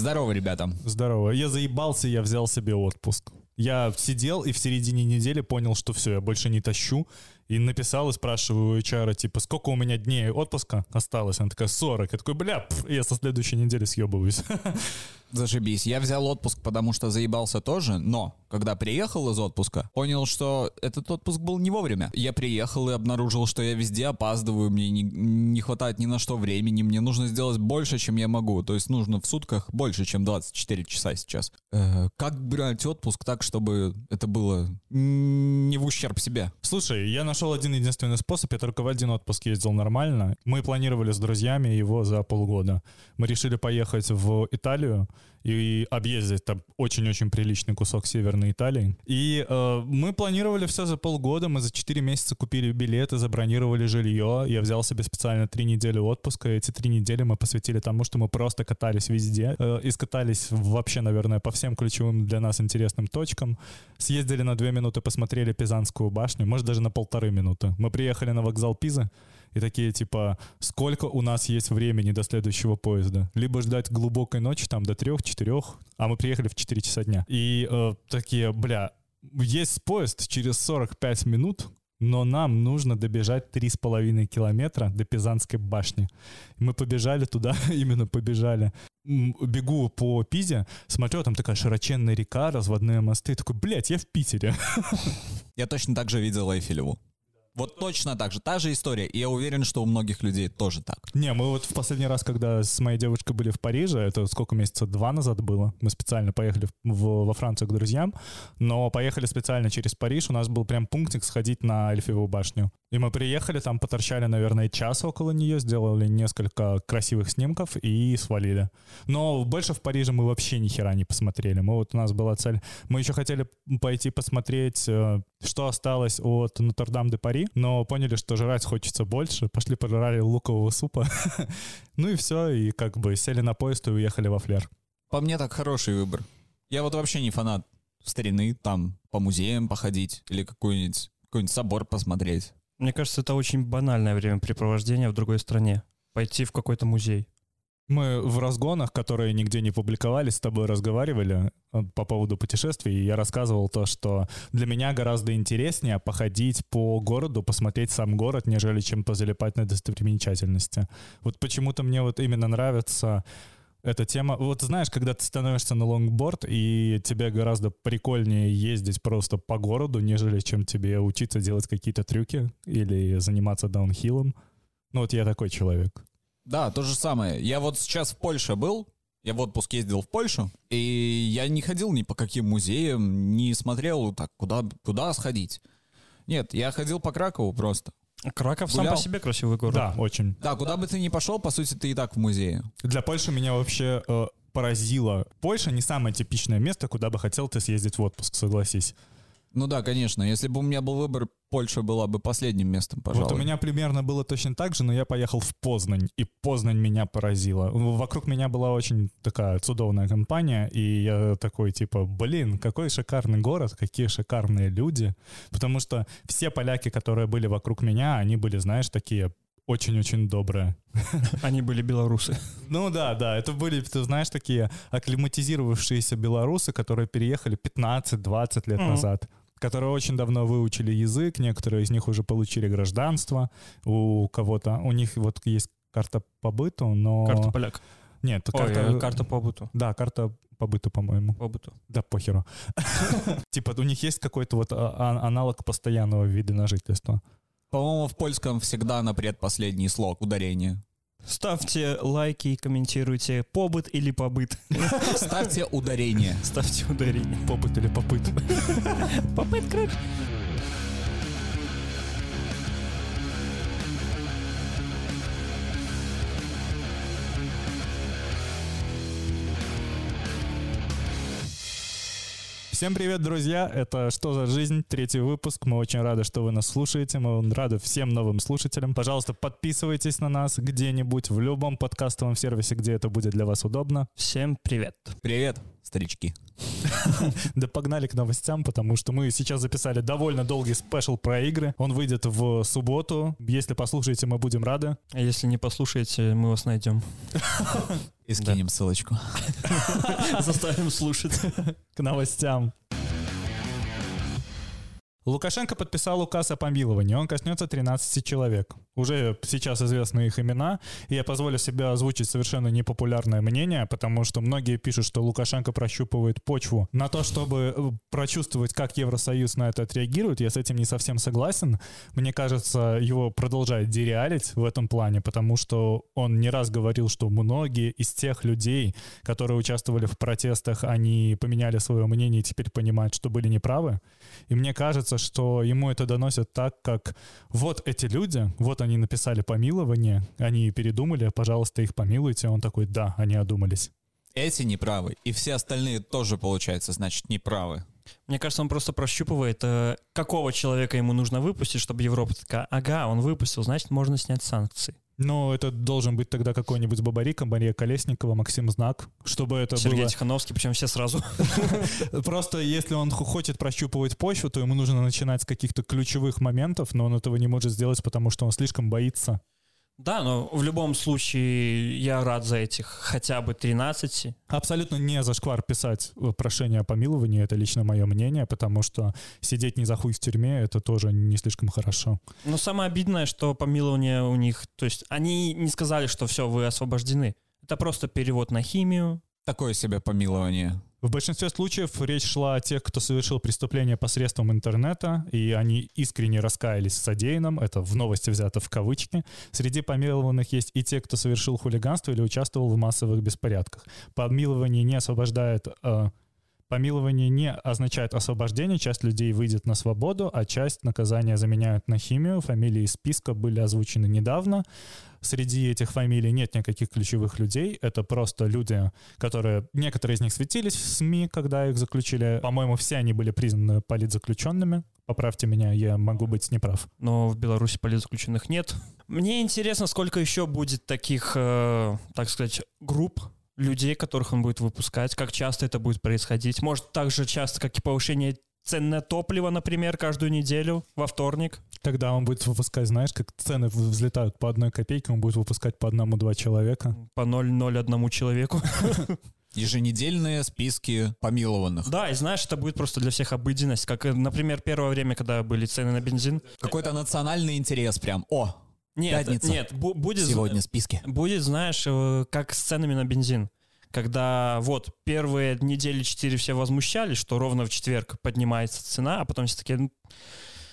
Здорово, ребята. Здорово. Я заебался, я взял себе отпуск. Я сидел и в середине недели понял, что все, я больше не тащу. И написал и спрашиваю у HR, типа, сколько у меня дней отпуска осталось? Она такая, 40. Я такой, бля, пф, я со следующей недели съебываюсь. Зашибись. Я взял отпуск, потому что заебался тоже, но когда приехал из отпуска, понял, что этот отпуск был не вовремя. Я приехал и обнаружил, что я везде опаздываю, мне не, не хватает ни на что времени, мне нужно сделать больше, чем я могу. То есть нужно в сутках больше, чем 24 часа сейчас. Э, как брать отпуск так, чтобы это было не в ущерб себе? Слушай, я нашел один единственный способ, я только в один отпуск ездил нормально. Мы планировали с друзьями его за полгода. Мы решили поехать в Италию, и объездить там очень-очень приличный кусок Северной Италии. И э, мы планировали все за полгода, мы за 4 месяца купили билеты, забронировали жилье, я взял себе специально 3 недели отпуска, и эти 3 недели мы посвятили тому, что мы просто катались везде, э, и скатались вообще, наверное, по всем ключевым для нас интересным точкам, съездили на 2 минуты, посмотрели Пизанскую башню, может даже на полторы минуты. Мы приехали на вокзал Пизы, и такие типа, сколько у нас есть времени до следующего поезда? Либо ждать глубокой ночи там до трех-четырех, а мы приехали в 4 часа дня. И э, такие, бля, есть поезд через 45 минут, но нам нужно добежать 3,5 километра до Пизанской башни. Мы побежали туда, именно побежали. Бегу по Пизе, смотрю, там такая широченная река, разводные мосты. Такой, блядь, я в Питере. Я точно так же видел Эйфелеву. Вот точно так же, та же история. И я уверен, что у многих людей тоже так. Не, мы вот в последний раз, когда с моей девушкой были в Париже, это сколько месяца, два назад было, мы специально поехали в, во Францию к друзьям, но поехали специально через Париж, у нас был прям пунктик сходить на Эльфивую башню. И мы приехали, там поторчали, наверное, час около нее, сделали несколько красивых снимков и свалили. Но больше в Париже мы вообще ни хера не посмотрели. Мы вот у нас была цель. Мы еще хотели пойти посмотреть, э, что осталось от Нотр-Дам-де-Пари, но поняли, что жрать хочется больше. Пошли пожрали лукового супа. ну и все, и как бы сели на поезд и уехали во Флер. По мне так хороший выбор. Я вот вообще не фанат старины, там по музеям походить или какой-нибудь какой-нибудь собор посмотреть. Мне кажется, это очень банальное времяпрепровождение в другой стране. Пойти в какой-то музей. Мы в разгонах, которые нигде не публиковались, с тобой разговаривали э, по поводу путешествий, и я рассказывал то, что для меня гораздо интереснее походить по городу, посмотреть сам город, нежели чем позалипать на достопримечательности. Вот почему-то мне вот именно нравится эта тема. Вот знаешь, когда ты становишься на лонгборд, и тебе гораздо прикольнее ездить просто по городу, нежели чем тебе учиться делать какие-то трюки или заниматься даунхиллом. Ну вот я такой человек. Да, то же самое. Я вот сейчас в Польше был, я в отпуск ездил в Польшу, и я не ходил ни по каким музеям, не смотрел так, куда, куда сходить. Нет, я ходил по Кракову просто. Краков Гулял. сам по себе красивый город. Да, очень. Да, куда бы ты ни пошел, по сути, ты и так в музее. Для Польши меня вообще э, поразило. Польша не самое типичное место, куда бы хотел ты съездить в отпуск, согласись. Ну да, конечно. Если бы у меня был выбор, Польша была бы последним местом, пожалуй. Вот у меня примерно было точно так же, но я поехал в Познань, и Познань меня поразила. Вокруг меня была очень такая цудовная компания, и я такой, типа, блин, какой шикарный город, какие шикарные люди. Потому что все поляки, которые были вокруг меня, они были, знаешь, такие очень-очень добрые. Они были белорусы. Ну да, да, это были, ты знаешь, такие акклиматизировавшиеся белорусы, которые переехали 15-20 лет mm-hmm. назад которые очень давно выучили язык, некоторые из них уже получили гражданство, у кого-то, у них вот есть карта по быту, но... Карта поляк. Нет, Ой, карта... Э, карта по быту. Да, карта по быту, по-моему. По быту. Да, похеру. Типа у них есть какой-то вот а, а, аналог постоянного вида на жительство. По-моему, в польском всегда на предпоследний слог ударение. Ставьте лайки и комментируйте побыт или побыт. Ставьте ударение. Ставьте ударение. Побыт или попыт. Попыт крык. Всем привет, друзья! Это «Что за жизнь?» Третий выпуск. Мы очень рады, что вы нас слушаете. Мы рады всем новым слушателям. Пожалуйста, подписывайтесь на нас где-нибудь, в любом подкастовом сервисе, где это будет для вас удобно. Всем привет! Привет! Старички. Да погнали к новостям, потому что мы сейчас записали довольно долгий спешл про игры. Он выйдет в субботу. Если послушаете, мы будем рады. А если не послушаете, мы вас найдем. И скинем ссылочку. Заставим слушать. К новостям. Лукашенко подписал указ о помиловании. Он коснется 13 человек. Уже сейчас известны их имена, и я позволю себе озвучить совершенно непопулярное мнение, потому что многие пишут, что Лукашенко прощупывает почву. На то, чтобы э, прочувствовать, как Евросоюз на это отреагирует, я с этим не совсем согласен. Мне кажется, его продолжает дереалить в этом плане, потому что он не раз говорил, что многие из тех людей, которые участвовали в протестах, они поменяли свое мнение и теперь понимают, что были неправы. И мне кажется, что ему это доносят так, как вот эти люди, вот они написали помилование, они передумали, пожалуйста, их помилуйте. Он такой, да, они одумались. Эти неправы, и все остальные тоже, получается, значит, неправы. Мне кажется, он просто прощупывает, э, какого человека ему нужно выпустить, чтобы Европа такая, ага, он выпустил, значит, можно снять санкции. Но это должен быть тогда какой-нибудь Бабарика, Мария Колесникова, Максим Знак, чтобы это Сергей было... Тихановский, причем все сразу. Просто если он хо- хочет прощупывать почву, то ему нужно начинать с каких-то ключевых моментов, но он этого не может сделать, потому что он слишком боится. Да, но в любом случае я рад за этих хотя бы 13. Абсолютно не зашквар писать э, прошение о помиловании, это лично мое мнение, потому что сидеть не за хуй в тюрьме, это тоже не слишком хорошо. Но самое обидное, что помилование у них, то есть они не сказали, что все, вы освобождены. Это просто перевод на химию. Такое себе помилование. В большинстве случаев речь шла о тех, кто совершил преступление посредством интернета, и они искренне раскаялись в содеянном, это в новости взято в кавычки. Среди помилованных есть и те, кто совершил хулиганство или участвовал в массовых беспорядках. Помилование не освобождает... э, Помилование не означает освобождение, часть людей выйдет на свободу, а часть наказания заменяют на химию. Фамилии из списка были озвучены недавно. Среди этих фамилий нет никаких ключевых людей. Это просто люди, которые... Некоторые из них светились в СМИ, когда их заключили. По-моему, все они были признаны политзаключенными. Поправьте меня, я могу быть неправ. но в Беларуси политзаключенных нет. Мне интересно, сколько еще будет таких, э, так сказать, групп людей, которых он будет выпускать, как часто это будет происходить. Может, так же часто, как и повышение цен на топливо, например, каждую неделю во вторник. Тогда он будет выпускать, знаешь, как цены взлетают по одной копейке, он будет выпускать по одному-два человека. По 0,01 человеку. Еженедельные списки помилованных. Да, и знаешь, это будет просто для всех обыденность. Как, например, первое время, когда были цены на бензин. Какой-то национальный интерес прям. О, Нет, Пятница. нет, бу- будет... сегодня списки. Будет, знаешь, э, как с ценами на бензин. Когда вот первые недели четыре все возмущались, что ровно в четверг поднимается цена, а потом все такие, «Ну,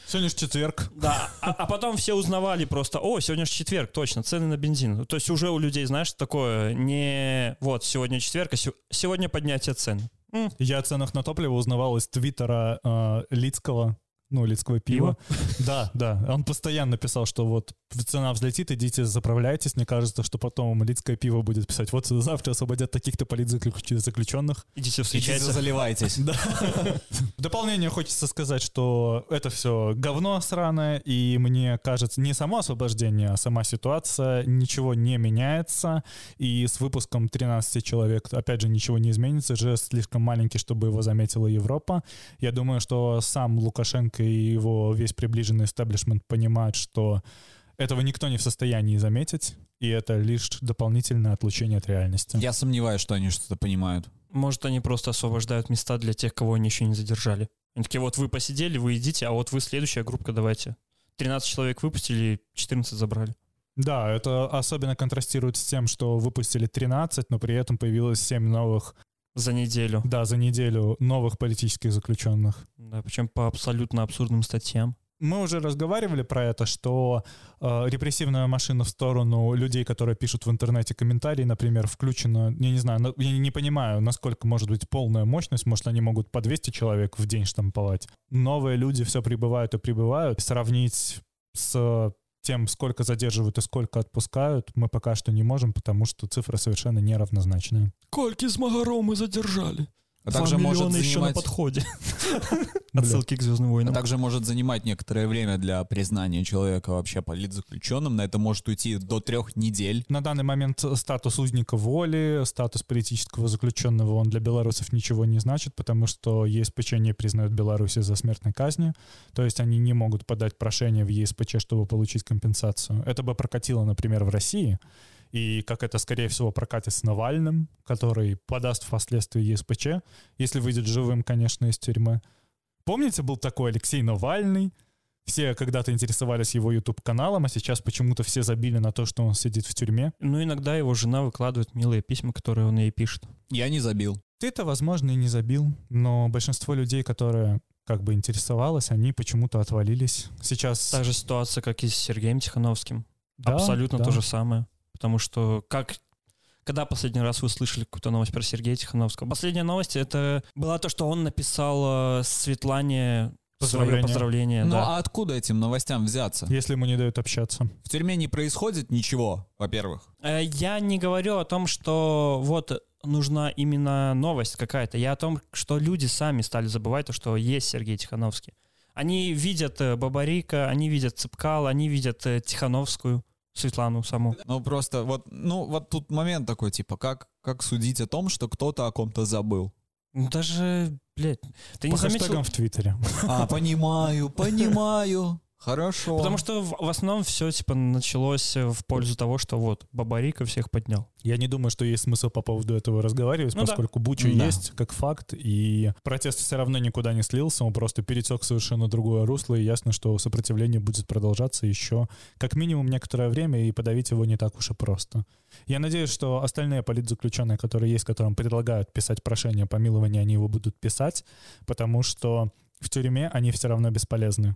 Сегодня же четверг. да, а, а потом все узнавали просто, о, сегодня же четверг, точно, цены на бензин. То есть уже у людей, знаешь, такое не вот сегодня четверг, а се- сегодня поднятие цен. М, Я о ценах на топливо узнавал из твиттера э, Лицкого, ну, Лицкого пива. Да, да. Он постоянно писал, что вот цена взлетит, идите заправляйтесь. Мне кажется, что потом Лицкое пиво будет писать, вот завтра освободят таких-то политзаключенных. Идите Идите встречаться. заливайтесь. Да. В дополнение хочется сказать, что это все говно сраное, и мне кажется, не само освобождение, а сама ситуация, ничего не меняется, и с выпуском 13 человек, опять же, ничего не изменится, жест слишком маленький, чтобы его заметила Европа. Я думаю, что сам Лукашенко и его весь приближенный истеблишмент понимают, что этого никто не в состоянии заметить, и это лишь дополнительное отлучение от реальности. Я сомневаюсь, что они что-то понимают. Может, они просто освобождают места для тех, кого они еще не задержали. Они такие, вот вы посидели, вы идите, а вот вы следующая группа, давайте. 13 человек выпустили, 14 забрали. Да, это особенно контрастирует с тем, что выпустили 13, но при этом появилось 7 новых, За неделю. да, за неделю новых политических заключенных. Да, причем по абсолютно абсурдным статьям. Мы уже разговаривали про это, что э, репрессивная машина в сторону людей, которые пишут в интернете комментарии, например, включена, я не знаю, на- я не понимаю, насколько может быть полная мощность, может они могут по 200 человек в день штамповать. Новые люди все прибывают и прибывают. Сравнить с тем, сколько задерживают и сколько отпускают, мы пока что не можем, потому что цифры совершенно неравнозначные. Кольки с Магаром мы задержали. А также может миллиона еще на занимать... подходе. Отсылки к Звездным А войнам. также может занимать некоторое время для признания человека вообще политзаключенным. На это может уйти до трех недель. На данный момент статус узника воли, статус политического заключенного, он для белорусов ничего не значит, потому что ЕСПЧ не признают Беларусь за смертной казни, то есть они не могут подать прошение в ЕСПЧ, чтобы получить компенсацию. Это бы прокатило, например, в России, и как это, скорее всего, прокатит с Навальным, который подаст впоследствии ЕСПЧ, если выйдет живым, конечно, из тюрьмы. Помните, был такой Алексей Навальный? Все когда-то интересовались его YouTube-каналом, а сейчас почему-то все забили на то, что он сидит в тюрьме. Ну, иногда его жена выкладывает милые письма, которые он ей пишет. Я не забил. Ты-то, возможно, и не забил, но большинство людей, которые как бы интересовалось, они почему-то отвалились. Сейчас... Та же ситуация, как и с Сергеем Тихановским. Да, Абсолютно да. то же самое. Потому что как... Когда последний раз вы слышали какую-то новость про Сергея Тихановского? Последняя новость это была то, что он написал э, Светлане свое Поздравление. поздравление. Ну да. а откуда этим новостям взяться? Если ему не дают общаться. В тюрьме не происходит ничего, во-первых. Э, Я не говорю о том, что вот нужна именно новость какая-то. Я о том, что люди сами стали забывать то, что есть Сергей Тихановский. Они видят э, Бабарика, они видят Цыпкал, они видят Тихановскую, Светлану саму. Ну просто вот, ну вот тут момент такой, типа, как, как судить о том, что кто-то о ком-то забыл? Ну, Даже, блядь, ты По не заметил? в Твиттере. А, понимаю, понимаю. Хорошо. Потому что в, в основном все типа началось э, в пользу того, что вот Бабарика всех поднял. Я не думаю, что есть смысл по поводу этого разговаривать, Ну да. поскольку Буча Да. есть как факт, и протест все равно никуда не слился, он просто перетек в совершенно другое русло, и ясно, что сопротивление будет продолжаться еще как минимум некоторое время, и подавить его не так уж и просто. Я надеюсь, что остальные политзаключенные, которые есть, которым предлагают писать прошение о помиловании, они его будут писать, потому что в тюрьме они все равно бесполезны.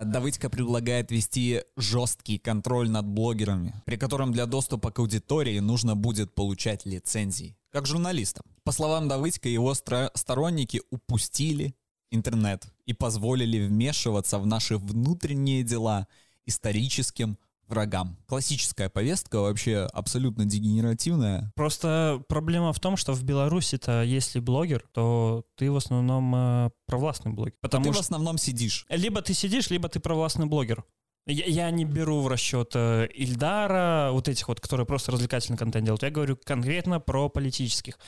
Давыдько предлагает вести жесткий контроль над блогерами, при котором для доступа к аудитории нужно будет получать лицензии, как журналистам. По словам Давыдько, его стро- сторонники упустили интернет и позволили вмешиваться в наши внутренние дела историческим врагам. Классическая повестка вообще абсолютно дегенеративная. Просто проблема в том, что в Беларуси-то, если блогер, то ты в основном э, провластный блогер. А Потому ты в что основном сидишь. либо ты сидишь, либо ты провластный блогер. Я, я не беру в расчет э, Ильдара, вот этих вот, которые просто развлекательный контент делают. Я говорю конкретно про политических.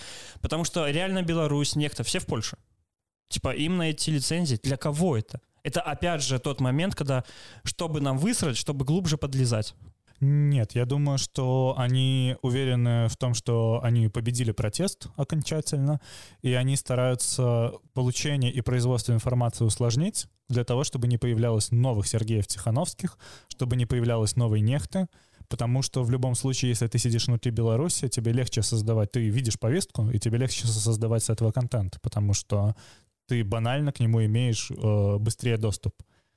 Потому что реально Беларусь, некто, все в Польше. Типа им на эти лицензии, для кого это? Это опять же тот момент, когда, чтобы нам высрать, чтобы глубже подлезать. Нет, я думаю, что они уверены в том, что они победили протест окончательно, и они стараются получение и производство информации усложнить для того, чтобы не появлялось новых Сергеев Тихановских, чтобы не появлялось новой нехты, потому что в любом случае, если ты сидишь внутри Беларуси, тебе легче создавать, ты видишь повестку, и тебе легче создавать с этого контент, потому что ты банально к нему имеешь э, быстрее доступ.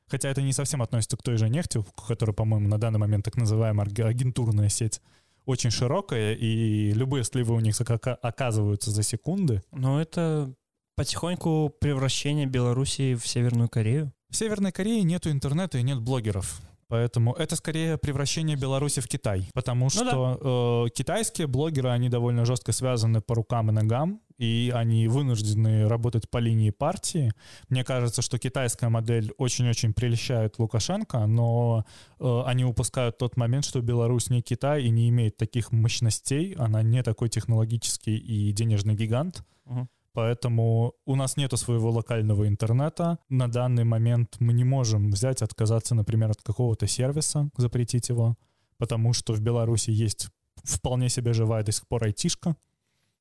Хотя это не совсем относится к той же нефти, которая, по-моему, на данный момент так называемая аг- агентурная сеть очень широкая, и любые сливы у них ока- оказываются за секунды. Но это потихоньку превращение Белоруссии в Северную Корею. В Северной Корее нету интернета и нет блогеров. Поэтому это скорее превращение Беларуси в Китай. Потому что э, китайские блогеры, они довольно жестко связаны по рукам и ногам, и они вынуждены работать по линии партии. Мне кажется, что китайская модель очень-очень прельщает Лукашенко, но э, они упускают тот момент, что Беларусь не Китай и не имеет таких мощностей, она не такой технологический и денежный гигант. Мгм. Поэтому у нас нету своего локального интернета. На данный момент мы не можем взять, отказаться, например, от какого-то сервиса, запретить его, потому что в Беларуси есть вполне себе живая до сих пор айтишка.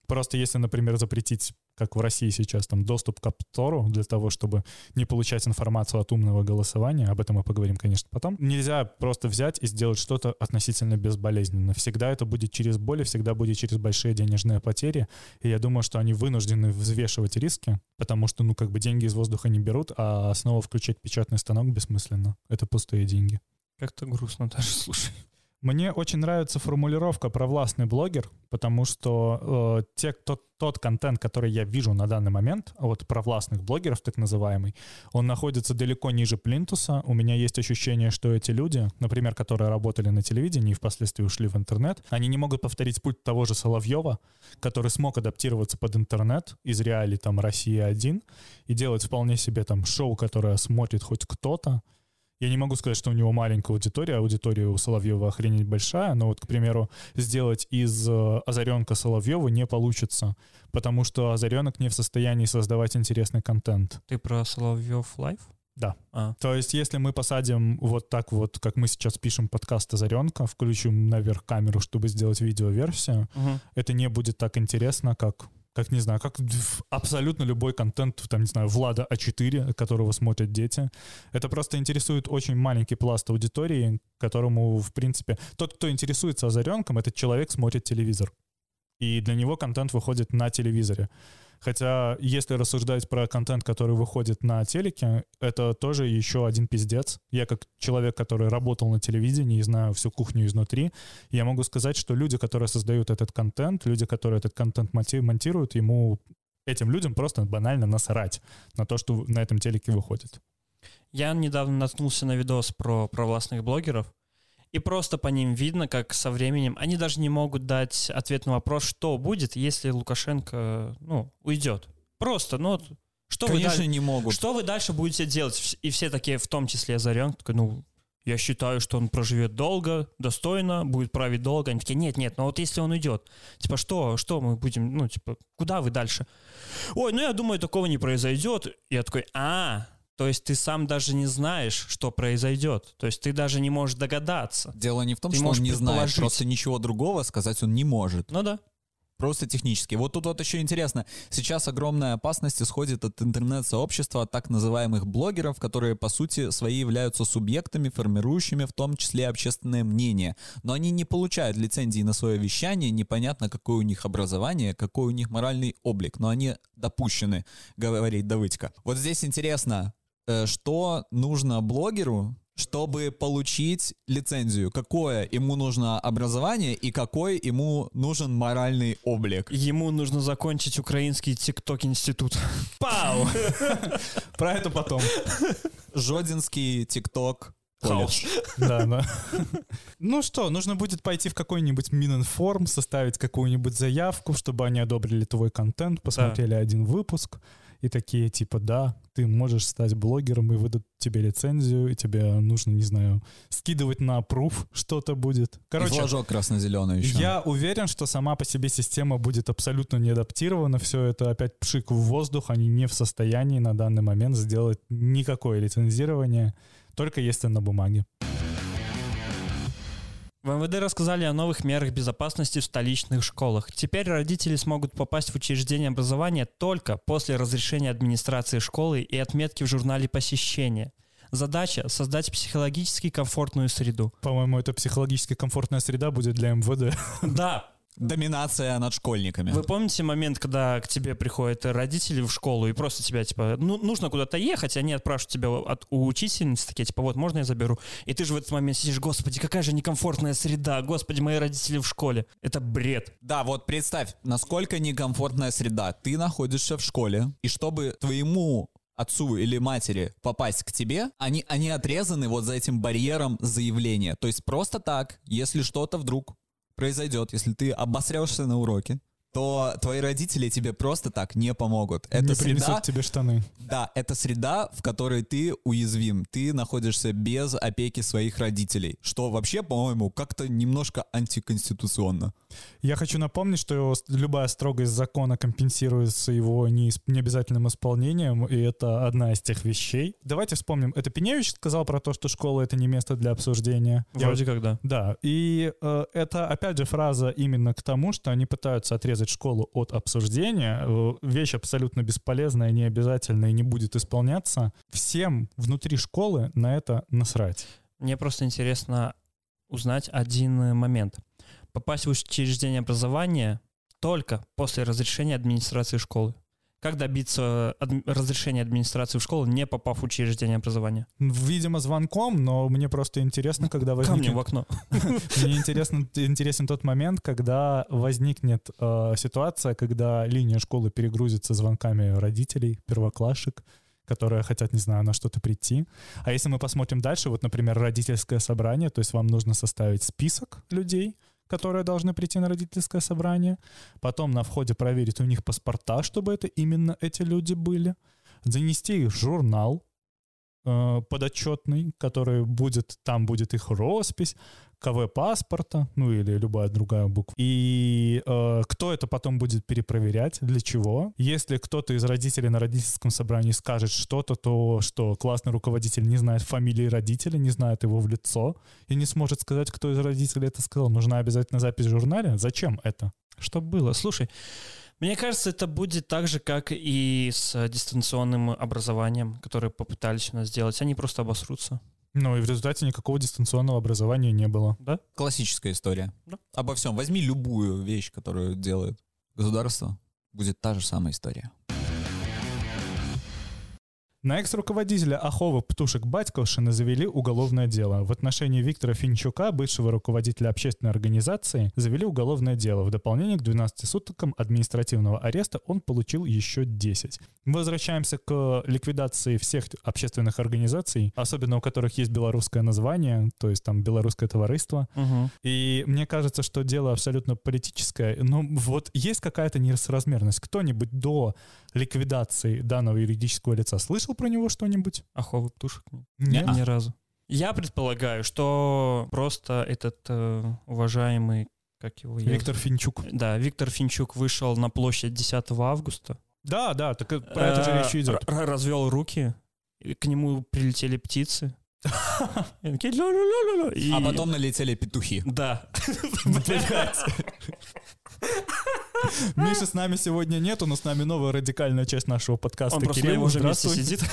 Просто если, например, запретить, как в России сейчас, там доступ к Store для того, чтобы не получать информацию от умного голосования, об этом мы поговорим, конечно, потом, нельзя просто взять и сделать что-то относительно безболезненно. Всегда это будет через боль, и всегда будет через большие денежные потери, и я думаю, что они вынуждены взвешивать риски, потому что, ну, как бы деньги из воздуха не берут, а снова включать печатный станок бессмысленно. Это пустые деньги. Как-то грустно даже, слушай. Мне очень нравится формулировка про властный блогер, потому что э, те, кто, тот контент, который я вижу на данный момент, вот про властных блогеров так называемый, он находится далеко ниже плинтуса. У меня есть ощущение, что эти люди, например, которые работали на телевидении и впоследствии ушли в интернет, они не могут повторить путь того же Соловьева, который смог адаптироваться под интернет из реалий там России-1 и делать вполне себе там шоу, которое смотрит хоть кто-то, я не могу сказать, что у него маленькая аудитория, аудитория у Соловьева охренеть большая, но вот, к примеру, сделать из э, Озаренка Соловьева не получится, потому что Озаренок не в состоянии создавать интересный контент. Ты про Соловьев Лайв? Да. А. То есть, если мы посадим вот так вот, как мы сейчас пишем подкаст Озаренка, включим наверх камеру, чтобы сделать видеоверсию, Мгм. это не будет так интересно, как как, не знаю, как абсолютно любой контент, там, не знаю, Влада А4, которого смотрят дети. Это просто интересует очень маленький пласт аудитории, которому, в принципе, тот, кто интересуется озаренком, этот человек смотрит телевизор. И для него контент выходит на телевизоре. Хотя, если рассуждать про контент, который выходит на телеке, это тоже еще один пиздец. Я как человек, который работал на телевидении и знаю всю кухню изнутри, я могу сказать, что люди, которые создают этот контент, люди, которые этот контент монти- монтируют, ему этим людям просто банально насрать на то, что на этом телеке выходит. Я недавно наткнулся на видос про провластных блогеров, и просто по ним видно, как со временем они даже не могут дать ответ на вопрос, что будет, если Лукашенко, ну, уйдет. Просто, ну, что вы Конечно, даль- не могут. Что вы дальше будете делать? И все такие, в том числе Озарен, такой, ну, я считаю, что он проживет долго, достойно, будет править долго. Они такие, нет, нет, но вот если он уйдет, типа, что, что мы будем, ну, типа, куда вы дальше? Ой, ну, я думаю, такого не произойдет. Я такой, а, то есть ты сам даже не знаешь, что произойдет. То есть ты даже не можешь догадаться. Дело не в том, Ты что он не знает, просто ничего другого сказать он не может. Ну да. Просто технически. Вот тут вот еще интересно. Сейчас огромная опасность исходит от интернет-сообщества, от так называемых блогеров, которые, по сути, свои являются субъектами, формирующими в том числе общественное мнение. Но они не получают лицензии на свое вещание, непонятно, какое у них образование, какой у них моральный облик, но они допущены, говорит Давыдько. Вот здесь интересно, что нужно блогеру, чтобы получить лицензию? Какое ему нужно образование и какой ему нужен моральный облик? Ему нужно закончить украинский ТикТок-институт. Пау! Про это потом. Жодинский ТикТок. Хаус. Да, да. Ну что, нужно будет пойти в какой-нибудь Мининформ, составить какую-нибудь заявку, чтобы они одобрили твой контент, посмотрели один выпуск и такие типа, да, ты можешь стать блогером и выдадут тебе лицензию, и тебе нужно, не знаю, скидывать на пруф что-то будет. Короче, Короче, флажок красно-зеленый еще. я уверен, что сама по себе система будет абсолютно не адаптирована. Все это опять пшик в воздух. Они не в состоянии на данный момент сделать никакое лицензирование, только если на бумаге. В МВД рассказали о новых мерах безопасности в столичных школах. Теперь родители смогут попасть в учреждение образования только после разрешения администрации школы и отметки в журнале посещения. Задача — создать психологически комфортную среду. По-моему, это психологически комфортная среда будет для МВД. Да, Доминация над школьниками. Вы помните момент, когда к тебе приходят родители в школу и просто тебя, типа, ну, нужно куда-то ехать, они отпрашивают тебя от, у учительницы, такие, типа, вот, можно я заберу? И ты же в этот момент сидишь, господи, какая же некомфортная среда, господи, мои родители в школе. Это бред. Да, вот представь, насколько некомфортная среда. Ты находишься в школе, и чтобы твоему отцу или матери попасть к тебе, они, они отрезаны вот за этим барьером заявления. То есть просто так, если что-то вдруг произойдет, если ты обосрешься на уроке, то твои родители тебе просто так не помогут. Это Не среда, принесут тебе штаны. да, это среда, в которой ты уязвим. Ты находишься без опеки своих родителей. Что вообще, по-моему, как-то немножко антиконституционно. Я хочу напомнить, что любая строгость закона компенсируется его необязательным исполнением, и это одна из тех вещей. Давайте вспомним. Это Пеневич сказал про то, что школа — это не место для обсуждения. Я Вроде как да. Да, и э, это опять же фраза именно к тому, что они пытаются отрезать школу от обсуждения. Э, вещь абсолютно бесполезная, необязательная и не будет исполняться. Всем внутри школы на это насрать. Мне просто интересно узнать один э, момент. Попасть в учреждение образования только после разрешения администрации школы. Как добиться адми- разрешения администрации в школу, не попав в учреждение образования? Видимо, звонком, но мне просто интересно, когда Камнем возникнет... в окно. Мне интересно, интересен тот момент, когда возникнет э, ситуация, когда линия школы перегрузится звонками родителей, первоклашек, которые хотят, не знаю, на что-то прийти. А если мы посмотрим дальше, вот, например, родительское собрание, то есть вам нужно составить список людей, которые должны прийти на родительское собрание, потом на входе проверить у них паспорта, чтобы это именно эти люди были, занести их в журнал, подотчетный, который будет, там будет их роспись, КВ паспорта, ну или любая другая буква. И э, кто это потом будет перепроверять, для чего? Если кто-то из родителей на родительском собрании скажет что-то, то что классный руководитель не знает фамилии родителя, не знает его в лицо и не сможет сказать, кто из родителей это сказал. Нужна обязательно запись в журнале? Зачем это? Что было? Слушай, мне кажется, это будет так же, как и с дистанционным образованием, которое попытались у нас сделать. Они просто обосрутся. Ну и в результате никакого дистанционного образования не было. Да? Классическая история. Да. Обо всем. Возьми любую вещь, которую делает государство, будет та же самая история. На экс-руководителя Ахова Птушек Батьковшина завели уголовное дело. В отношении Виктора Финчука, бывшего руководителя общественной организации, завели уголовное дело. В дополнение к 12 суткам административного ареста он получил еще 10. Мы возвращаемся к ликвидации всех общественных организаций, особенно у которых есть белорусское название, то есть там белорусское товариство. Угу. И мне кажется, что дело абсолютно политическое. Но вот есть какая-то несоразмерность. Кто-нибудь до ликвидации данного юридического лица слышал про него что-нибудь? Аховый птушек? Нет? Ни разу. Я предполагаю, что просто этот э, уважаемый, как его... я- Виктор Финчук. Да, Виктор Финчук вышел на площадь 10 августа. Да, да, так и про это же Э, речь идет. р- развел руки, к нему прилетели птицы. А потом налетели петухи. Да. Миши с нами сегодня нету, но с нами новая радикальная часть нашего подкаста. Он просто на Кирилл, его же месте здравствуй. сидит.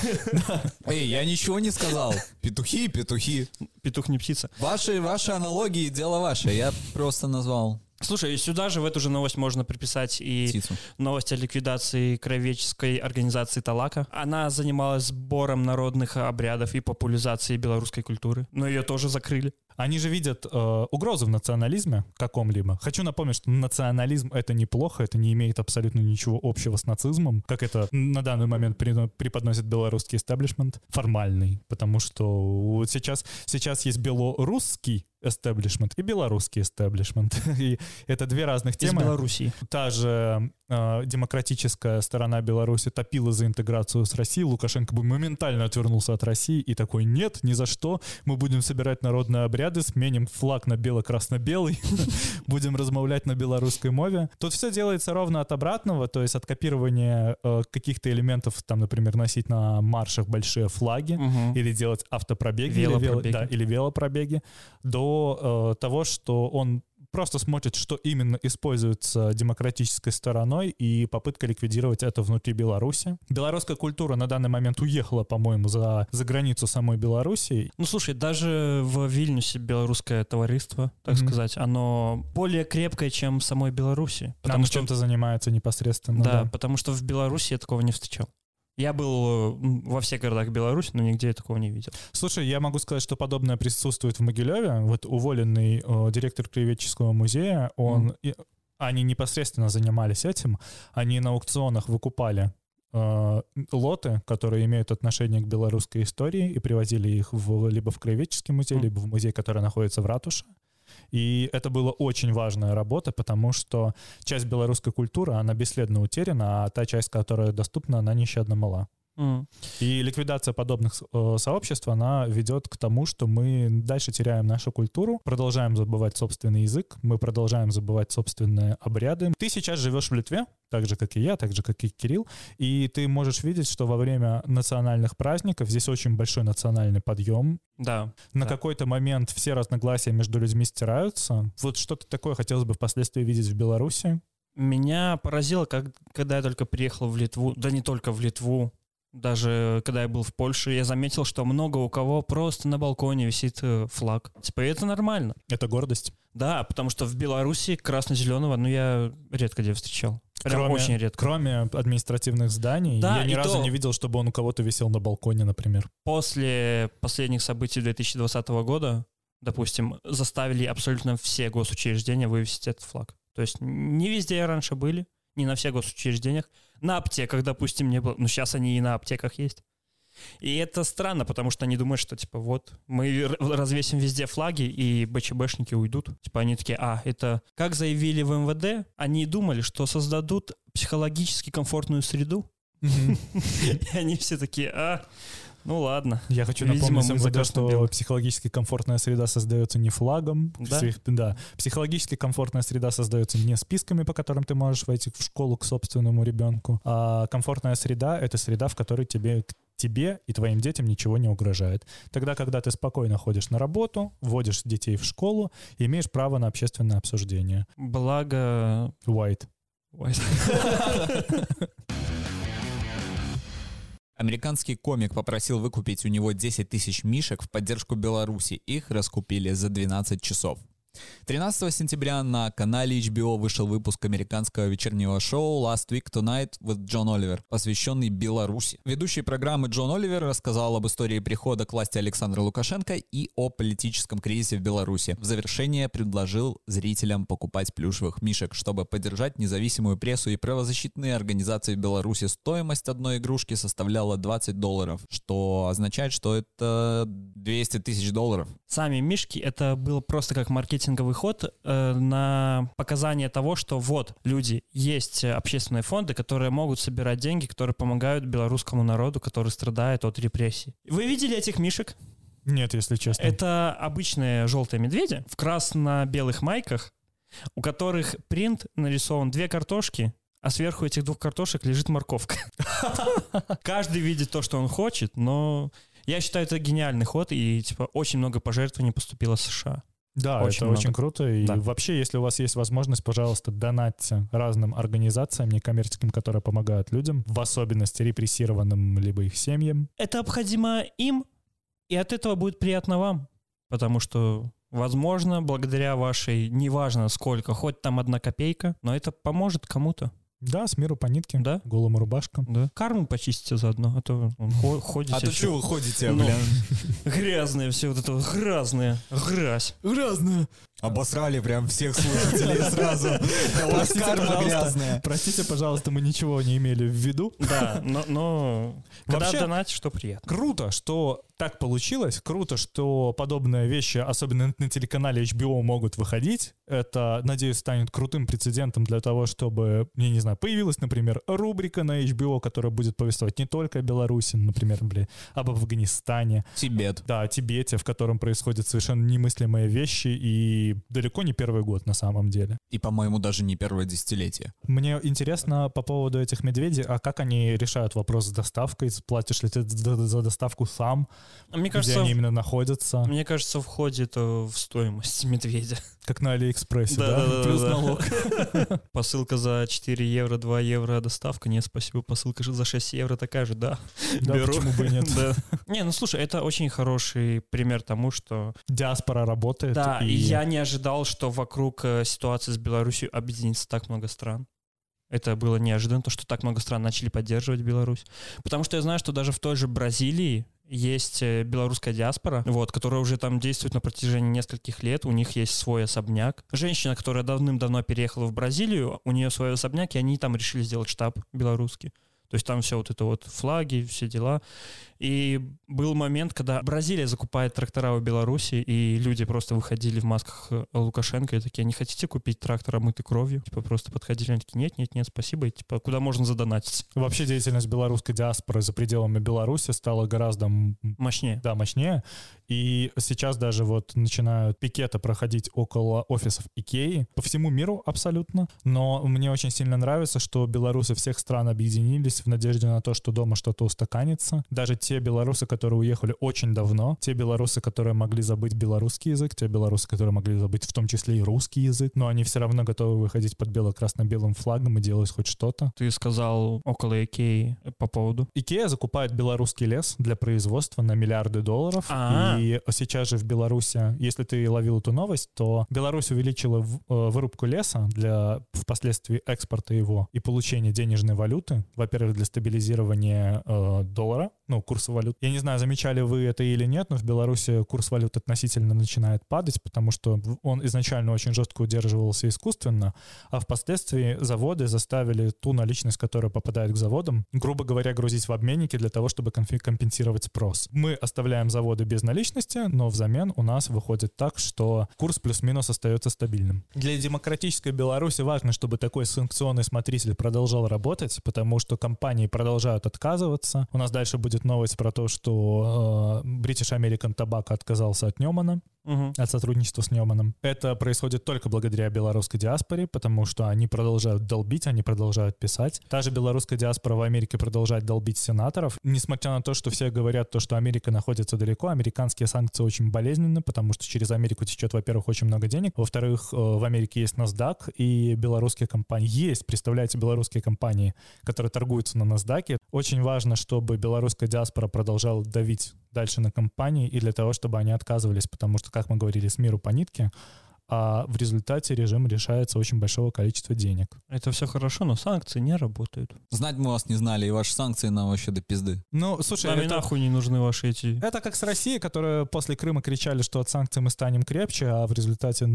Эй, я ничего не сказал. Петухи, петухи. Петух не птица. Ваши, ваши аналогии, дело ваше. Я просто назвал Слушай, и сюда же в эту же новость можно приписать и птицу. новость о ликвидации кровеческой организации Талака. Она занималась сбором народных обрядов и популяризацией белорусской культуры. Но ее тоже закрыли. Они же видят э, угрозу в национализме каком-либо. Хочу напомнить, что национализм — это неплохо, это не имеет абсолютно ничего общего с нацизмом, как это на данный момент преподносит белорусский истеблишмент, формальный, потому что вот сейчас, сейчас есть белорусский эстеблишмент и белорусский эстеблишмент. И это две разных Из темы. Белоруссии. Та же демократическая сторона Беларуси топила за интеграцию с Россией. Лукашенко бы моментально отвернулся от России и такой, нет, ни за что. Мы будем собирать народные обряды, сменим флаг на бело-красно-белый, будем размовлять на белорусской мове. Тут все делается ровно от обратного, то есть от копирования э, каких-то элементов, там, например, носить на маршах большие флаги, или делать автопробеги, Велопробеги. или велопробеги, до э, того, что он просто смотрит, что именно используется демократической стороной и попытка ликвидировать это внутри Беларуси. Белорусская культура на данный момент уехала, по-моему, за, за границу самой Беларуси. Ну, слушай, даже в Вильнюсе белорусское товариство, так Мгм. сказать, оно более крепкое, чем в самой Беларуси. Потому что что, чем-то занимается непосредственно. да, да. потому что в Беларуси я такого не встречал. Я был э, во всех городах Беларуси, но нигде я такого не видел. Слушай, я могу сказать, что подобное присутствует в Могилеве. Вот уволенный э, директор краеведческого музея, он, Мгм. и- они непосредственно занимались этим. Они на аукционах выкупали э, лоты, которые имеют отношение к белорусской истории, и привозили их в, либо в краеведческий музей, Мгм. либо в музей, который находится в ратуше. И это была очень важная работа, потому что часть белорусской культуры, она бесследно утеряна, а та часть, которая доступна, она нещадно мала. М. И ликвидация подобных э, сообществ, она ведет к тому, что мы дальше теряем нашу культуру, продолжаем забывать собственный язык, мы продолжаем забывать собственные обряды. Ты сейчас живешь в Литве, так же, как и я, так же, как и Кирилл, и ты можешь видеть, что во время национальных праздников здесь очень большой национальный подъем. Да. На Да. какой-то момент все разногласия между людьми стираются. Вот что-то такое хотелось бы впоследствии видеть в Беларуси. Меня поразило, как, когда я только приехал в Литву, да не только в Литву, Даже когда я был в Польше, я заметил, что много у кого просто на балконе висит э, флаг. Типа, и это нормально. Это гордость. Да, потому что в Беларуси красно-зеленого, ну, я редко где встречал. Прям Кроме- очень редко. Кроме административных зданий, Да, я ни разу то- не видел, чтобы он у кого-то висел на балконе, например. После последних событий 2020 года, допустим, заставили абсолютно все госучреждения вывесить этот флаг. То есть не везде раньше были, не на всех госучреждениях. На аптеках, допустим, не было. Но сейчас они и на аптеках есть. И это странно, потому что они думают, что, типа, вот, мы развесим везде флаги, и БЧБшники уйдут. Типа, они такие, а, это... Как заявили в МВД, они думали, что создадут психологически комфортную среду. И они все такие, а, ну ладно. Я хочу Видимо, напомнить за что психологически комфортная среда создается не флагом. Да? Псих- да. Психологически комфортная среда создается не списками, по которым ты можешь войти в школу к собственному ребенку, а комфортная среда — это среда, в которой тебе, тебе и твоим детям ничего не угрожает. Тогда, когда ты спокойно ходишь на работу, вводишь детей в школу, имеешь право на общественное обсуждение. Благо... White. Ой. Американский комик попросил выкупить у него 10 тысяч мишек в поддержку Беларуси. Их раскупили за 12 часов. 13 сентября на канале HBO вышел выпуск американского вечернего шоу Last Week Tonight with Джон Оливер, посвященный Беларуси. Ведущий программы Джон Оливер рассказал об истории прихода к власти Александра Лукашенко и о политическом кризисе в Беларуси. В завершение предложил зрителям покупать плюшевых мишек, чтобы поддержать независимую прессу и правозащитные организации в Беларуси. Стоимость одной игрушки составляла 20 долларов, что означает, что это 200 тысяч долларов. Сами мишки это было просто как маркетинговый ход э, на показание того, что вот люди есть общественные фонды, которые могут собирать деньги, которые помогают белорусскому народу, который страдает от репрессий. Вы видели этих мишек? Нет, если честно. Это обычные желтые медведи в красно-белых майках, у которых принт нарисован две картошки, а сверху этих двух картошек лежит морковка. Каждый видит то, что он хочет, но я считаю, это гениальный ход, и типа очень много пожертвований поступило в США. Да, Очень это много. очень круто. И Да. вообще, если у вас есть возможность, пожалуйста, донатьте разным организациям некоммерческим, которые помогают людям, в особенности репрессированным либо их семьям. Это обходимо им, и от этого будет приятно вам, потому что Возможно, благодаря вашей, неважно сколько, хоть там одна копейка, но это поможет кому-то. Да, с миру по нитке, Да. голым рубашкам. Да. Карму почистите заодно, а то он хо- ходите. А то что вы ходите, Ну. бля? Грязные все вот это вот грязные. Грязь. Грязно. Обосрали прям всех слушателей сразу. Простите, пожалуйста. грязная. Простите, пожалуйста, мы ничего не имели в виду. Да, но, но когда Вообще- донатишь, что приятно. Круто, что так получилось. Круто, что подобные вещи, особенно на телеканале HBO, могут выходить. Это, надеюсь, станет крутым прецедентом для того, чтобы, я не знаю, появилась, например, рубрика на HBO, которая будет повествовать не только о Беларуси, например, блин, об Афганистане, Тибет. да, о Тибете, в котором происходят совершенно немыслимые вещи, и далеко не первый год на самом деле. И, по-моему, даже не первое десятилетие. Мне интересно по поводу этих медведей, а как они решают вопрос с доставкой? Платишь ли ты за доставку сам? Мне где кажется, они именно находятся? мне кажется, входит э, в стоимость медведя. Как на Алиэкспрессе, да? Да-да-да-да-да. Плюс налог. Посылка за 4 евро, 2 евро, доставка. Нет, спасибо. Посылка за 6 евро такая же, да. Да, Беру. почему бы и нет? Да. Не, ну слушай, это очень хороший пример тому, что... Диаспора работает. Да, и и я не ожидал, что вокруг э, ситуации с Беларусью объединится так много стран. Это было неожиданно, то, что так много стран начали поддерживать Беларусь. Потому что я знаю, что даже в той же Бразилии есть э, белорусская диаспора, вот, которая уже там действует на протяжении нескольких лет, у них есть свой особняк. Женщина, которая давным-давно переехала в Бразилию, у нее свой особняк, и они там решили сделать штаб белорусский. То есть там все вот это вот флаги, все дела. И был момент, когда Бразилия закупает трактора у Беларуси, и люди просто выходили в масках э, Лукашенко и такие, не хотите купить трактор, омытый кровью? Типа просто подходили, они такие, нет, нет, нет, спасибо. И типа, куда можно задонатить? Вообще деятельность белорусской диаспоры за пределами Беларуси стала гораздо Мощнее. да, мощнее. И сейчас даже вот начинают пикеты проходить около офисов Икеи по всему миру абсолютно. Но мне очень сильно нравится, что белорусы всех стран объединились в надежде на то, что дома что-то устаканится. Даже те белорусы, которые уехали очень давно, те белорусы, которые могли забыть белорусский язык, те белорусы, которые могли забыть в том числе и русский язык, но они все равно готовы выходить под бело-красно-белым флагом и делать хоть что-то. Ты сказал около Икеи по поводу. Икея закупает белорусский лес для производства на миллиарды долларов. А. И сейчас же в Беларуси, если ты ловил эту новость, то Беларусь увеличила э, вырубку леса для впоследствии экспорта его и получения денежной валюты. Во-первых, для стабилизирования э, доллара, ну, курса валют. Я не знаю, замечали вы это или нет, но в Беларуси курс валют относительно начинает падать, потому что он изначально очень жестко удерживался искусственно, а впоследствии заводы заставили ту наличность, которая попадает к заводам, грубо говоря, грузить в обменники для того, чтобы компенсировать спрос. Мы оставляем заводы без наличности, но взамен у нас выходит так, что курс плюс-минус остается стабильным. Для демократической Беларуси важно, чтобы такой санкционный смотритель продолжал работать, потому что компании продолжают отказываться. У нас дальше будет новость про то, что э, British American Tobacco отказался от Немана Мгм. от сотрудничества с Неманом. Это происходит только благодаря белорусской диаспоре, потому что они продолжают долбить, они продолжают писать. Та же белорусская диаспора в Америке продолжает долбить сенаторов. Несмотря на то, что все говорят то, что Америка находится далеко, американские санкции очень болезненны, потому что через Америку течет, во-первых, очень много денег, во-вторых, э, в Америке есть NASDAQ, и белорусские компании есть, представляете, белорусские компании, которые торгуются на NASDAQ. Очень важно, чтобы белорусская диаспора продолжала давить дальше на компании и для того, чтобы они отказывались, потому что, как мы говорили, с миру по нитке, а в результате режим решается очень большого количества денег. Это все хорошо, но санкции не работают. Знать мы вас не знали, и ваши санкции нам вообще до пизды. Ну, слушай, Нам это, нахуй не нужны ваши эти... это как с Россией, которая после Крыма кричали, что от санкций мы станем крепче, а в результате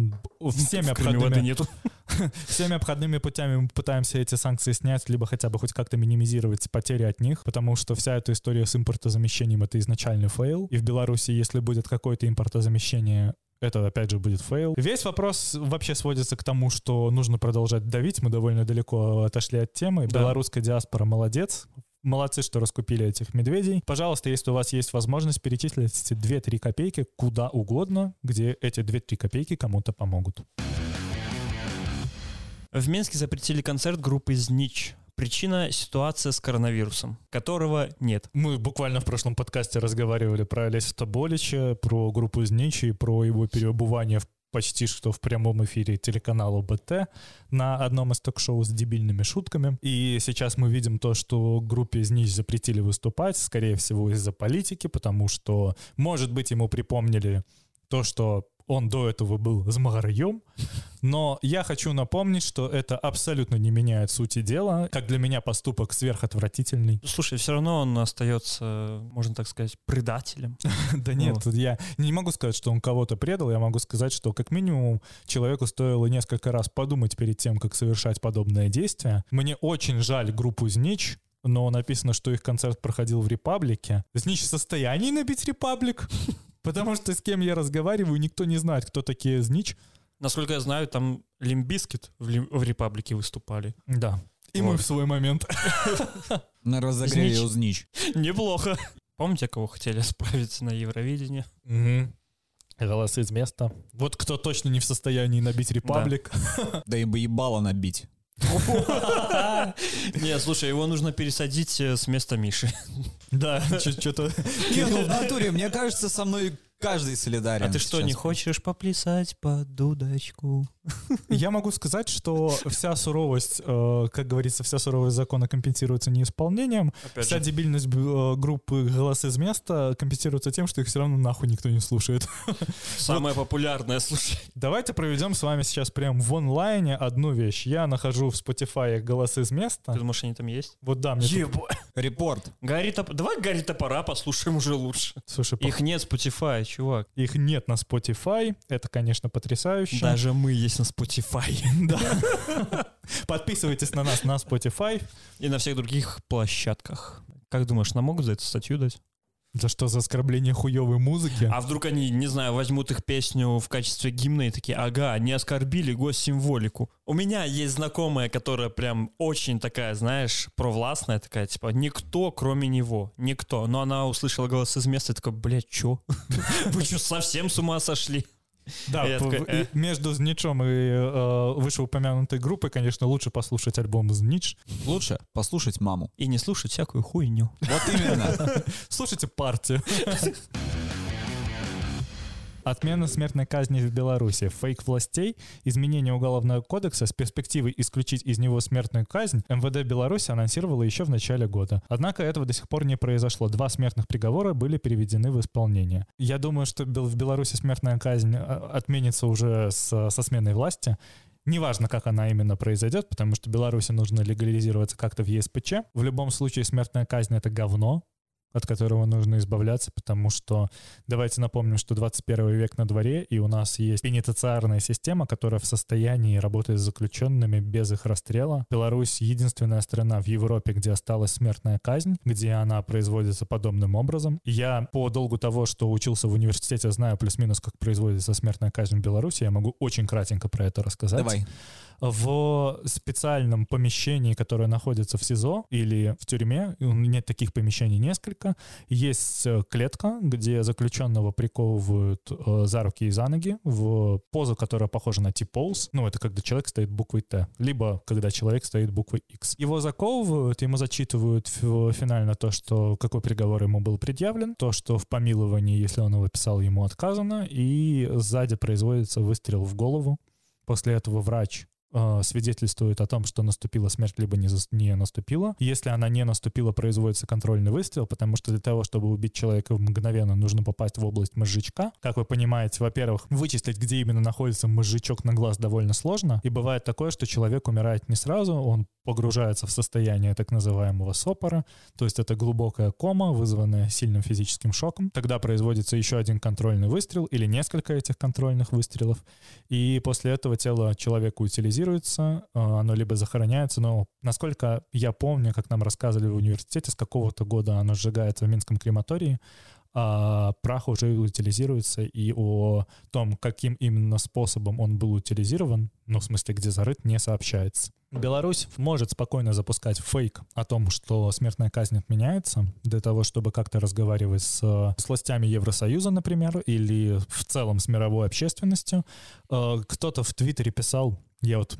всеми воды обходными, нету. всеми обходными путями мы пытаемся эти санкции снять, либо хотя бы хоть как-то минимизировать потери от них, потому что вся эта история с импортозамещением — это изначальный fail, и в Беларуси, если будет какое-то импортозамещение, это опять же будет fail. Весь вопрос вообще сводится к тому, что нужно продолжать давить. Мы довольно далеко отошли от темы. Да. Белорусская диаспора молодец. Молодцы, что раскупили этих медведей. Пожалуйста, если у вас есть возможность, перечислите 2-3 копейки куда угодно, где эти 2-3 копейки кому-то помогут. В Минске запретили концерт группы «Знич». Причина — ситуация с коронавирусом, которого нет. Мы буквально в прошлом подкасте разговаривали про Олеся Тоболича, про группу Зничи, про его переобувание в почти что в прямом эфире телеканала БТ на одном из ток-шоу с дебильными шутками. И сейчас мы видим то, что группе Знич запретили выступать, скорее всего, из-за политики, потому что, может быть, ему припомнили то, что он до этого был змагарьем, но я хочу напомнить, что это абсолютно не меняет сути дела. Как для меня поступок сверхотвратительный. Слушай, все равно он остается, можно так сказать, предателем. Да нет, я не могу сказать, что он кого-то предал, я могу сказать, что как минимум человеку стоило несколько раз подумать перед тем, как совершать подобное действие. Мне очень жаль группу Знич, но написано, что их концерт проходил в Republic е. Знич в состоянии набить Republic? Потому что с кем я разговариваю, никто не знает, кто такие Знич. Насколько я знаю, там Limp Bizkit в, Лим- в Republic е выступали. Да. И мы Вот. в свой момент. На разогреве Знич. Неплохо. Помните, кого хотели отправить на Евровидении? Галасы ЗМеста. Вот кто точно не в состоянии набить Republic. Да и бы ебало набить. Не, слушай, его нужно пересадить э, с места Миши. Да, что-то... Не, ну в натуре, мне кажется, со мной каждый солидарен. А ты что, не хочешь поплясать под дудочку? Я могу сказать, что вся суровость, э, как говорится, вся суровость закона компенсируется неисполнением. Опять Вся же, дебильность э, группы «Голос из места» компенсируется тем, что их все равно нахуй никто не слушает. самое популярное, слушай. Давайте проведем с вами сейчас прям в онлайне одну вещь. Я нахожу в Spotify «Голос из Ты места». думаешь, они там есть? Вот да, мне Ебо. Репорт. Гарри Топ... Давай Гарри Топора послушаем уже лучше. Слушай, Их нет Spotify, чувак. их нет на Spotify. Это, конечно, потрясающе. Даже мы есть на Spotify. Да. Подписывайтесь на нас на Spotify. И на всех других площадках. Как думаешь, нам могут за эту статью дать? За что? За оскорбление хуевой музыки? А вдруг они, не знаю, возьмут их песню в качестве гимна и такие, ага, не оскорбили госсимволику. У меня есть знакомая, которая прям очень такая, знаешь, провластная такая, типа, никто, кроме него, никто. Но она услышала голос из места и такая, блядь, чё? Вы что, совсем с ума сошли? Да, такой, э. между Зничом и э, вышеупомянутой группой, конечно, лучше послушать альбом Знич. Лучше послушать маму. И не слушать всякую хуйню. Вот именно. Слушайте партию. Отмена смертной казни в Беларуси, фейк властей, изменение Уголовного кодекса с перспективой исключить из него смертную казнь МВД Беларуси анонсировало еще в начале года. Однако этого до сих пор не произошло. Два смертных приговора были переведены в исполнение. Я думаю, что в Беларуси смертная казнь а, отменится уже с- со сменой власти. Неважно, как она именно произойдет, потому что Беларуси нужно легализироваться как-то в ЕСПЧ. В любом случае, смертная казнь — это говно, от которого нужно избавляться, потому что давайте напомним, что 21 век на дворе, и у нас есть пенитенциарная система, которая в состоянии работать с заключенными без их расстрела. Беларусь — единственная страна в Европе, где осталась смертная казнь, где она производится подобным образом. Я по долгу того, что учился в университете, знаю плюс-минус, как производится смертная казнь в Беларуси, я могу очень кратенько про это рассказать Давай. В специальном помещении, которое находится в СИЗО или в тюрьме, меня таких помещений несколько, есть э, клетка, где заключенного приковывают э, за руки и за ноги в позу, которая похожа на T-pose. Ну, это когда человек стоит буквой Т, либо когда человек стоит буквой X. Его заковывают, ему зачитывают финально то, что какой приговор ему был предъявлен, то, что в помиловании, если он его писал, ему отказано, и сзади производится выстрел в голову. После этого врач свидетельствует о том, что наступила смерть, либо не, зас- не наступила. Если она не наступила, производится контрольный выстрел, потому что для того, чтобы убить человека мгновенно, нужно попасть в область мозжечка. Как вы понимаете, во-первых, вычислить, где именно находится мозжечок на глаз довольно сложно. И бывает такое, что человек умирает не сразу, он погружается в состояние так называемого сопора, то есть это глубокая кома, вызванная сильным физическим шоком. Тогда производится еще один контрольный выстрел или несколько этих контрольных выстрелов, и после этого тело человека утилизируется, э, оно либо захороняется, но насколько я помню, как нам рассказывали в университете, с какого-то года оно сжигается в Минском крематории, а прах уже утилизируется, и о том, каким именно способом он был утилизирован, ну, в смысле, где зарыт, не сообщается. Беларусь может спокойно запускать фейк о том, что смертная казнь отменяется, для того, чтобы как-то разговаривать с, с властями Евросоюза, например, или в целом с мировой общественностью. Э, Кто-то в Твиттере писал, я вот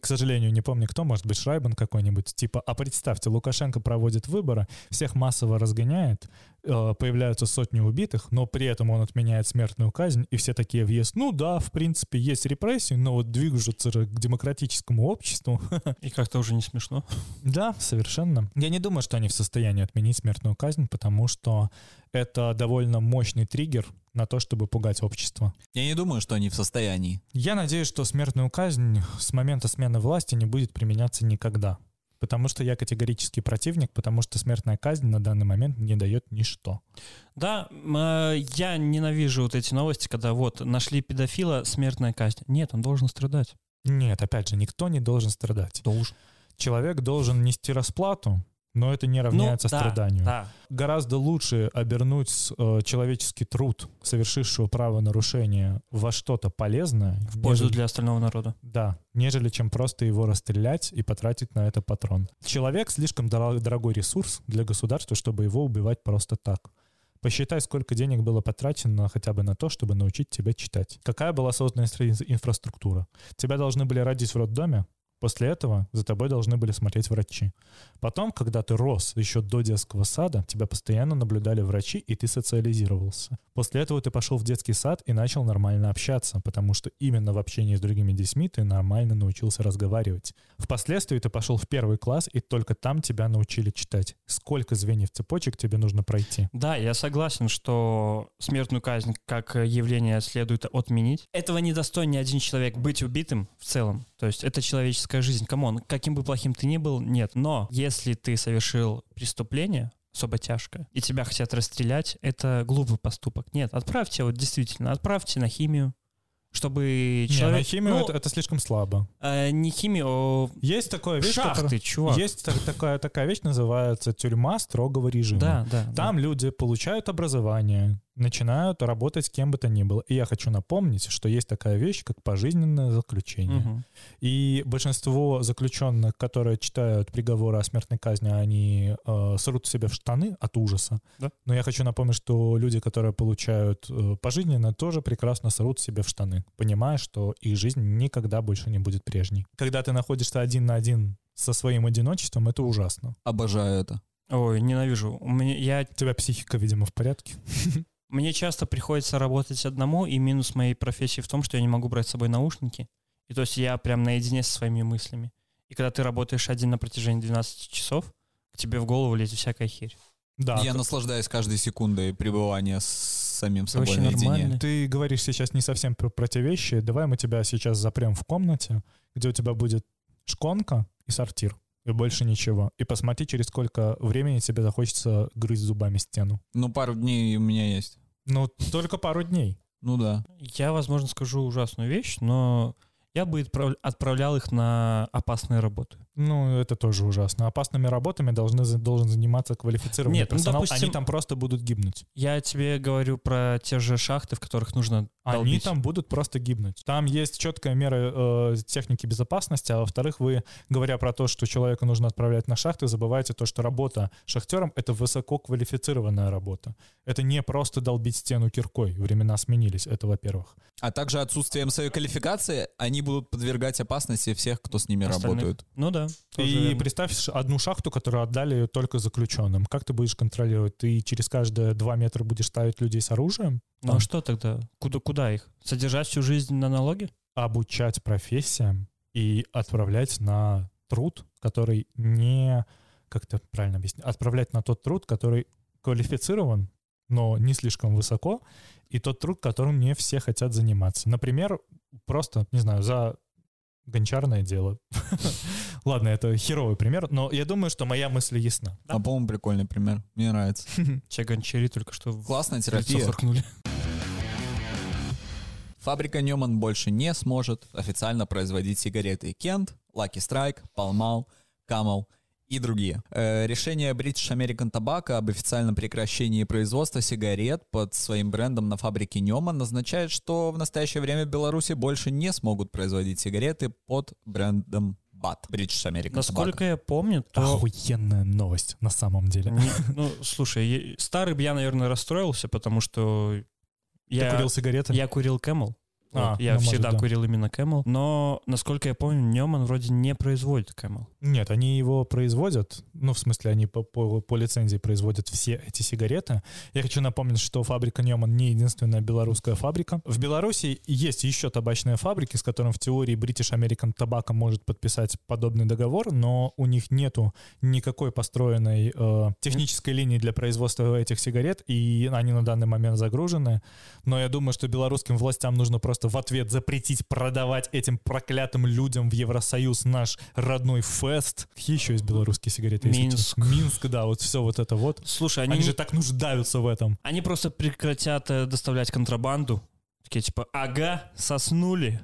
к сожалению, не помню кто, может быть, Шрайбан какой-нибудь, типа, а представьте, Лукашенко проводит выборы, всех массово разгоняет, появляются сотни убитых, но при этом он отменяет смертную казнь, и все такие въезд, ну да, в принципе, есть репрессии, но вот движутся к демократическому обществу. И как-то уже не смешно. Да, совершенно. Я не думаю, что они в состоянии отменить смертную казнь, потому что это довольно мощный триггер на то, чтобы пугать общество. Я не думаю, что они в состоянии. Я надеюсь, что смертную казнь с момента смены власти не будет применяться никогда. Потому что я категорический противник, потому что смертная казнь на данный момент не дает ничто. Да, э, я ненавижу вот эти новости, когда вот нашли педофила, смертная казнь. Нет, он должен страдать. Нет, опять же, никто не должен страдать. Должен. Человек должен нести расплату, но это не равняется Ну, да, страданию. Да. Гораздо лучше обернуть э, человеческий труд, совершившего правонарушение, во что-то полезное, В пользу нежели- для остального народа. Да, нежели чем просто его расстрелять и потратить на это патрон. Человек слишком дора- дорогой ресурс для государства, чтобы его убивать просто так. Посчитай, сколько денег было потрачено хотя бы на то, чтобы научить тебя читать. Какая была создана инфра- инфраструктура? Тебя должны были родить в роддоме, После этого за тобой должны были смотреть врачи. Потом, когда ты рос еще до детского сада, тебя постоянно наблюдали врачи, и ты социализировался. После этого ты пошел в детский сад и начал нормально общаться, потому что именно в общении с другими детьми ты нормально научился разговаривать. Впоследствии ты пошел в первый класс, и только там тебя научили читать. Сколько звеньев цепочек тебе нужно пройти? Да, я согласен, что смертную казнь как явление следует отменить. Этого не достоин ни один человек быть убитым в целом. То есть это человеческая жизнь. Come on, каким бы плохим ты ни был, нет. Но если ты совершил преступление, особо тяжкое, и тебя хотят расстрелять, это глупый поступок. Нет, отправьте, вот действительно, отправьте на химию, чтобы Не, человек... на химию ну, это, это слишком слабо. э, не химию, а Есть такая вещь, шахты, которая- чувак. Есть так- такая, такая вещь, называется тюрьма строгого режима. Да, да. да. Там люди получают образование, начинают работать кем бы то ни было. И я хочу напомнить, что есть такая вещь, как пожизненное заключение. Мгм. И большинство заключенных, которые читают приговоры о смертной казни, они э, срут себе в штаны от ужаса. Да. Но я хочу напомнить, что люди, которые получают э, пожизненно, тоже прекрасно срут себе в штаны, понимая, что их жизнь никогда больше не будет прежней. Когда ты находишься один на один со своим одиночеством, это ужасно. Обожаю это. Ой, ненавижу. У меня, я, У тебя психика, видимо, в порядке. мне часто приходится работать одному, и минус моей профессии в том, что я не могу брать с собой наушники. И то есть я прям наедине со своими мыслями. И когда ты работаешь один на протяжении 12 часов, к тебе в голову лезет всякая херь. Да, Я к- наслаждаюсь каждой секундой пребывания с самим собой Вообще наедине. нормально. Ты говоришь сейчас не совсем про, про те вещи. Давай мы тебя сейчас запрем в комнате, где у тебя будет шконка и сортир. И больше ничего. И посмотри, через сколько времени тебе захочется грызть зубами стену. Ну, пару дней у меня есть. Ну, только пару дней. Ну да. Я, возможно, скажу ужасную вещь, но я бы отправ- отправлял их на опасные работы. Ну, это тоже ужасно. Опасными работами должны, должен заниматься квалифицированный Нет, ну, персонал. допустим- Они там просто будут гибнуть. Я тебе говорю про те же шахты, в которых нужно Они долбить. там будут просто гибнуть. Там есть четкая мера э, техники безопасности, а во-вторых, вы, говоря про то, что человека нужно отправлять на шахты, забываете то, что работа шахтером — это высококвалифицированная работа. Это не просто долбить стену киркой. Времена сменились, это во-первых. А также отсутствием своей квалификации они будут подвергать опасности всех, кто с ними Остальных. работают. Ну да. Тоже И верно. представь одну шахту, которую отдали только заключенным. Как ты будешь контролировать? Ты через каждые два метра будешь ставить людей с оружием? Ну а что тогда? Куда, куда их? Содержать всю жизнь на налоги? обучать профессиям и отправлять на труд, который не, как это правильно объяснить, отправлять на тот труд, который квалифицирован, но не слишком высоко, и тот труд, которым не все хотят заниматься. Например, просто, не знаю, за гончарное дело. Ладно, это херовый пример, но я думаю, что моя мысль ясна. А, по-моему, прикольный пример. Мне нравится. Че гончари только что Классная терапия. Фабрика Ньюман больше не сможет официально производить сигареты Кент, Lucky Strike, Mall, Camel и другие. Э, решение British American Tobacco об официальном прекращении производства сигарет под своим брендом на фабрике Ньюман означает, что в настоящее время в Беларуси больше не смогут производить сигареты под брендом BAT. British American Насколько Tobacco. я помню, то... Охуенная новость на самом деле. Не- ну, слушай, старый бы я, наверное, расстроился, потому что Ты я, курил сигареты? я курил Camel. А, Вот, я ну, может, всегда да. курил именно Camel. Но, насколько я помню, Ньоман вроде не производит Camel. Нет, они его производят, ну, в смысле, они по, по, по лицензии производят все эти сигареты. Я хочу напомнить, что фабрика Ньоман не единственная белорусская фабрика. В Беларуси есть еще табачные фабрики, с которыми в теории British American Tobacco может подписать подобный договор, но у них нету никакой построенной э, технической линии для производства этих сигарет, и они на данный момент загружены. Но я думаю, что белорусским властям нужно просто в ответ запретить продавать этим проклятым людям в Евросоюз наш родной фест. Какие еще есть белорусские сигареты? Минск. Минск, да, вот все вот это вот. Слушай, они, Они же так нуждаются в этом. они просто прекратят э, доставлять контрабанду. Такие типа, ага, соснули.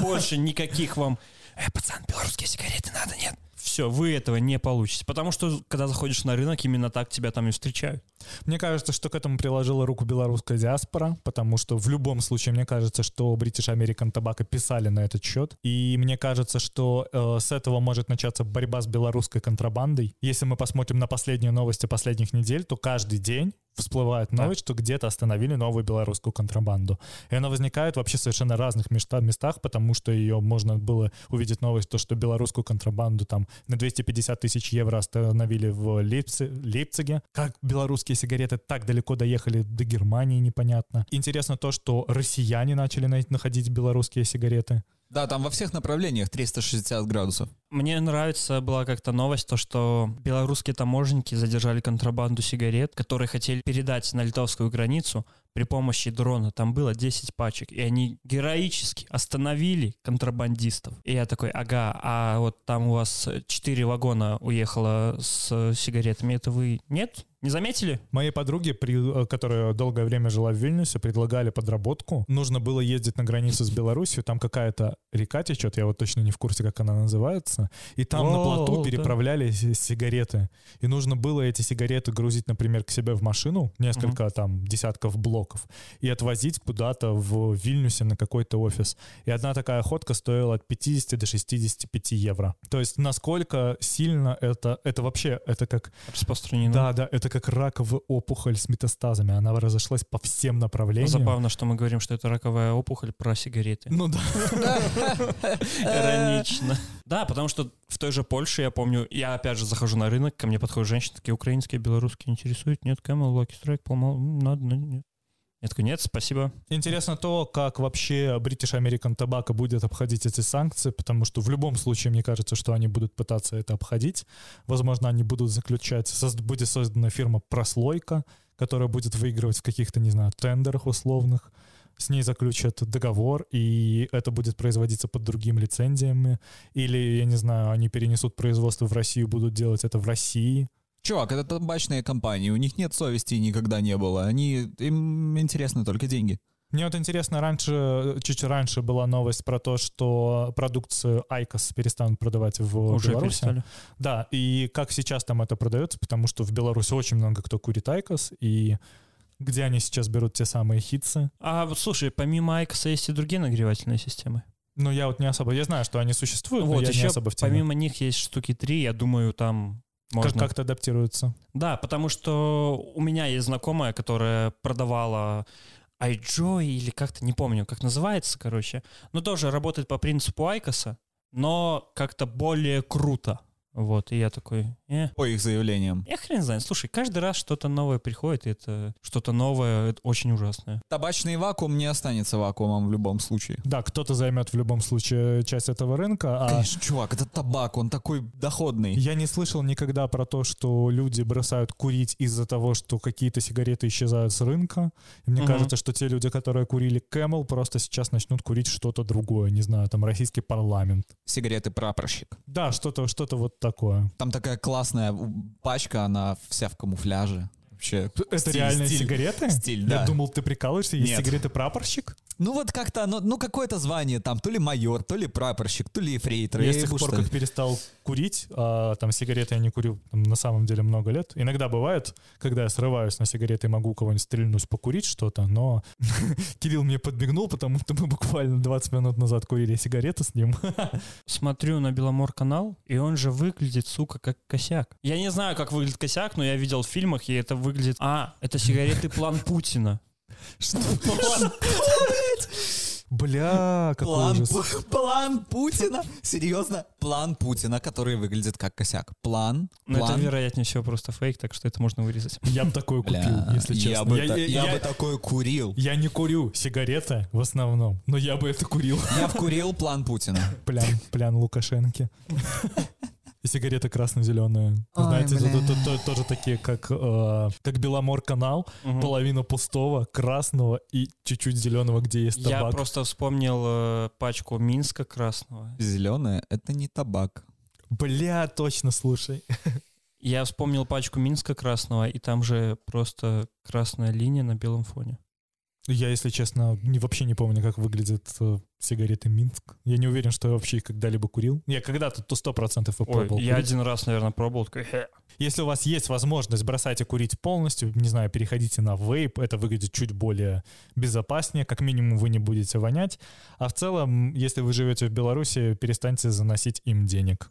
Больше никаких вам... Э, пацан, белорусские сигареты надо, нет? Все, вы этого не получите. Потому что, когда заходишь на рынок, именно так тебя там и встречают. Мне кажется, что к этому приложила руку белорусская диаспора, потому что в любом случае, мне кажется, что British American Tobacco писали на этот счет. И мне кажется, что э, с этого может начаться борьба с белорусской контрабандой. Если мы посмотрим на последние новости последних недель, то каждый день всплывает Да. новость, что где-то остановили новую белорусскую контрабанду. И она возникает вообще в совершенно разных места- местах, потому что ее можно было увидеть новость, то, что белорусскую контрабанду там на 250 тысяч евро остановили в Лейпци- Лейпциге. Как белорусские сигареты так далеко доехали до Германии, непонятно. Интересно то, что россияне начали на- находить белорусские сигареты. Да, там во всех направлениях 360 градусов. Мне нравится была как-то новость, то, что белорусские таможенники задержали контрабанду сигарет, которые хотели передать на литовскую границу при помощи дрона. Там было 10 пачек, и они героически остановили контрабандистов. И я такой, ага, а вот там у вас 4 вагона уехало с сигаретами, это вы нет? Не заметили? Моей подруге, при- э, которая долгое время жила в Вильнюсе, предлагали подработку. Нужно было ездить на границу с Беларусью, там какая-то река течет, я вот точно не в курсе, как она называется. И там на плоту переправляли си- сигареты. И нужно было эти сигареты грузить, например, к себе в машину, несколько там десятков блоков, блоков и отвозить куда-то в Вильнюсе на какой-то офис. И одна такая ходка стоила от 50 до 65 евро. То есть насколько сильно это, это вообще, это как... Распространено. Да, да, это как раковая опухоль с метастазами. Она разошлась по всем направлениям. Забавно, что мы говорим, что это раковая опухоль про сигареты. Ну да. Иронично. Да, потому что в той же Польше, я помню, я опять же захожу на рынок, ко мне подходят женщины, такие украинские, белорусские интересуют. Нет, Camel, Lucky Strike, надо, надо, нет. Я такой, нет, спасибо. Интересно то, как вообще British American Tobacco будет обходить эти санкции, потому что в любом случае, мне кажется, что они будут пытаться это обходить. Возможно, они будут заключать, соз- будет создана фирма «Прослойка», которая будет выигрывать в каких-то, не знаю, тендерах условных. С ней заключат договор, и это будет производиться под другими лицензиями. Или, я не знаю, они перенесут производство в Россию, будут делать это в России. Чувак, это табачные компании, у них нет совести никогда не было. Они, им интересны только деньги. Мне вот интересно, раньше, чуть раньше была новость про то, что продукцию IQOS перестанут продавать в Уже Беларуси. перестали. Да, и как сейчас там это продается, потому что в Беларуси очень много кто курит IQOS, и где они сейчас берут те самые хитсы. А вот слушай, помимо Айкоса есть и другие нагревательные системы. Ну, я вот не особо, я знаю, что они существуют, но вот я еще не особо в теме. помимо них есть штуки три, я думаю, там Как, можно... как-то адаптируются. Да, потому что у меня есть знакомая, которая продавала iJoy или как-то, не помню, как называется, короче. Но тоже работает по принципу Айкоса, но как-то более круто. Вот, и я такой, э, По их заявлениям. я хрен знает. Слушай, каждый раз что-то новое приходит, и это что-то новое, это очень ужасное. Табачный вакуум не останется вакуумом в любом случае. Да, кто-то займет в любом случае часть этого рынка, а Конечно, чувак, это табак, он такой доходный. Я не слышал никогда про то, что люди бросают курить из-за того, что какие-то сигареты исчезают с рынка. И мне Мгм. кажется, что те люди, которые курили Camel, просто сейчас начнут курить что-то другое. Не знаю, там российский парламент. Сигареты прапорщик. Да, что-то что вот такое. Там такая классная пачка, она вся в камуфляже. Вообще. Это стиль, реальные стиль. сигареты? Стиль, Я да. думал, ты прикалываешься, есть Нет. сигареты прапорщик? Ну вот как-то оно, ну какое-то звание там, то ли майор, то ли прапорщик, то ли эфрейтор. Я Я с тех пор, как перестал курить, а, там сигареты я не курю там, на самом деле много лет. Иногда бывает, когда я срываюсь на сигареты и могу у кого-нибудь стрельнуть, покурить что-то, но Кирилл мне подмигнул, потому что мы буквально 20 минут назад курили сигареты с ним. Смотрю на Беломор канал, и он же выглядит, сука, как косяк. Я не знаю, как выглядит косяк, но я видел в фильмах, и это выглядит... А, это сигареты план Путина. Что? Бля, какой План, ужас. План Путина? Серьезно? План Путина, который выглядит как косяк. План, это, план. вероятнее всего, просто фейк, так что это можно вырезать. Я бы такое купил, Бля, если честно. Я бы, Я- та- я- я я- бы такое курил. Я не курю сигареты в основном, но я бы это курил. Я вкурил план Путина. Плян, плян Лукашенки. И сигареты красно-зеленые. Знаете, бля. это, то- то- тоже такие, как, э, как Беломор канал, Мгм. половина пустого, красного и чуть-чуть зеленого, где есть Я табак. просто вспомнил э, пачку Минска красного. Зеленое — это не табак. Бля, точно, слушай. Я вспомнил пачку Минска красного, и там же просто красная линия на белом фоне. Я, если честно, не, вообще не помню, как выглядят э, сигареты Минск. Я не уверен, что я вообще их когда-либо курил. Я когда-то то сто процентов и Ой, пробовал я курить. один раз, наверное, пробовал. Такой, «Хе». Если у вас есть возможность, бросайте курить полностью, не знаю, переходите на вейп, это выглядит чуть более безопаснее, как минимум вы не будете вонять, а в целом, если вы живете в Беларуси, перестаньте заносить им денег.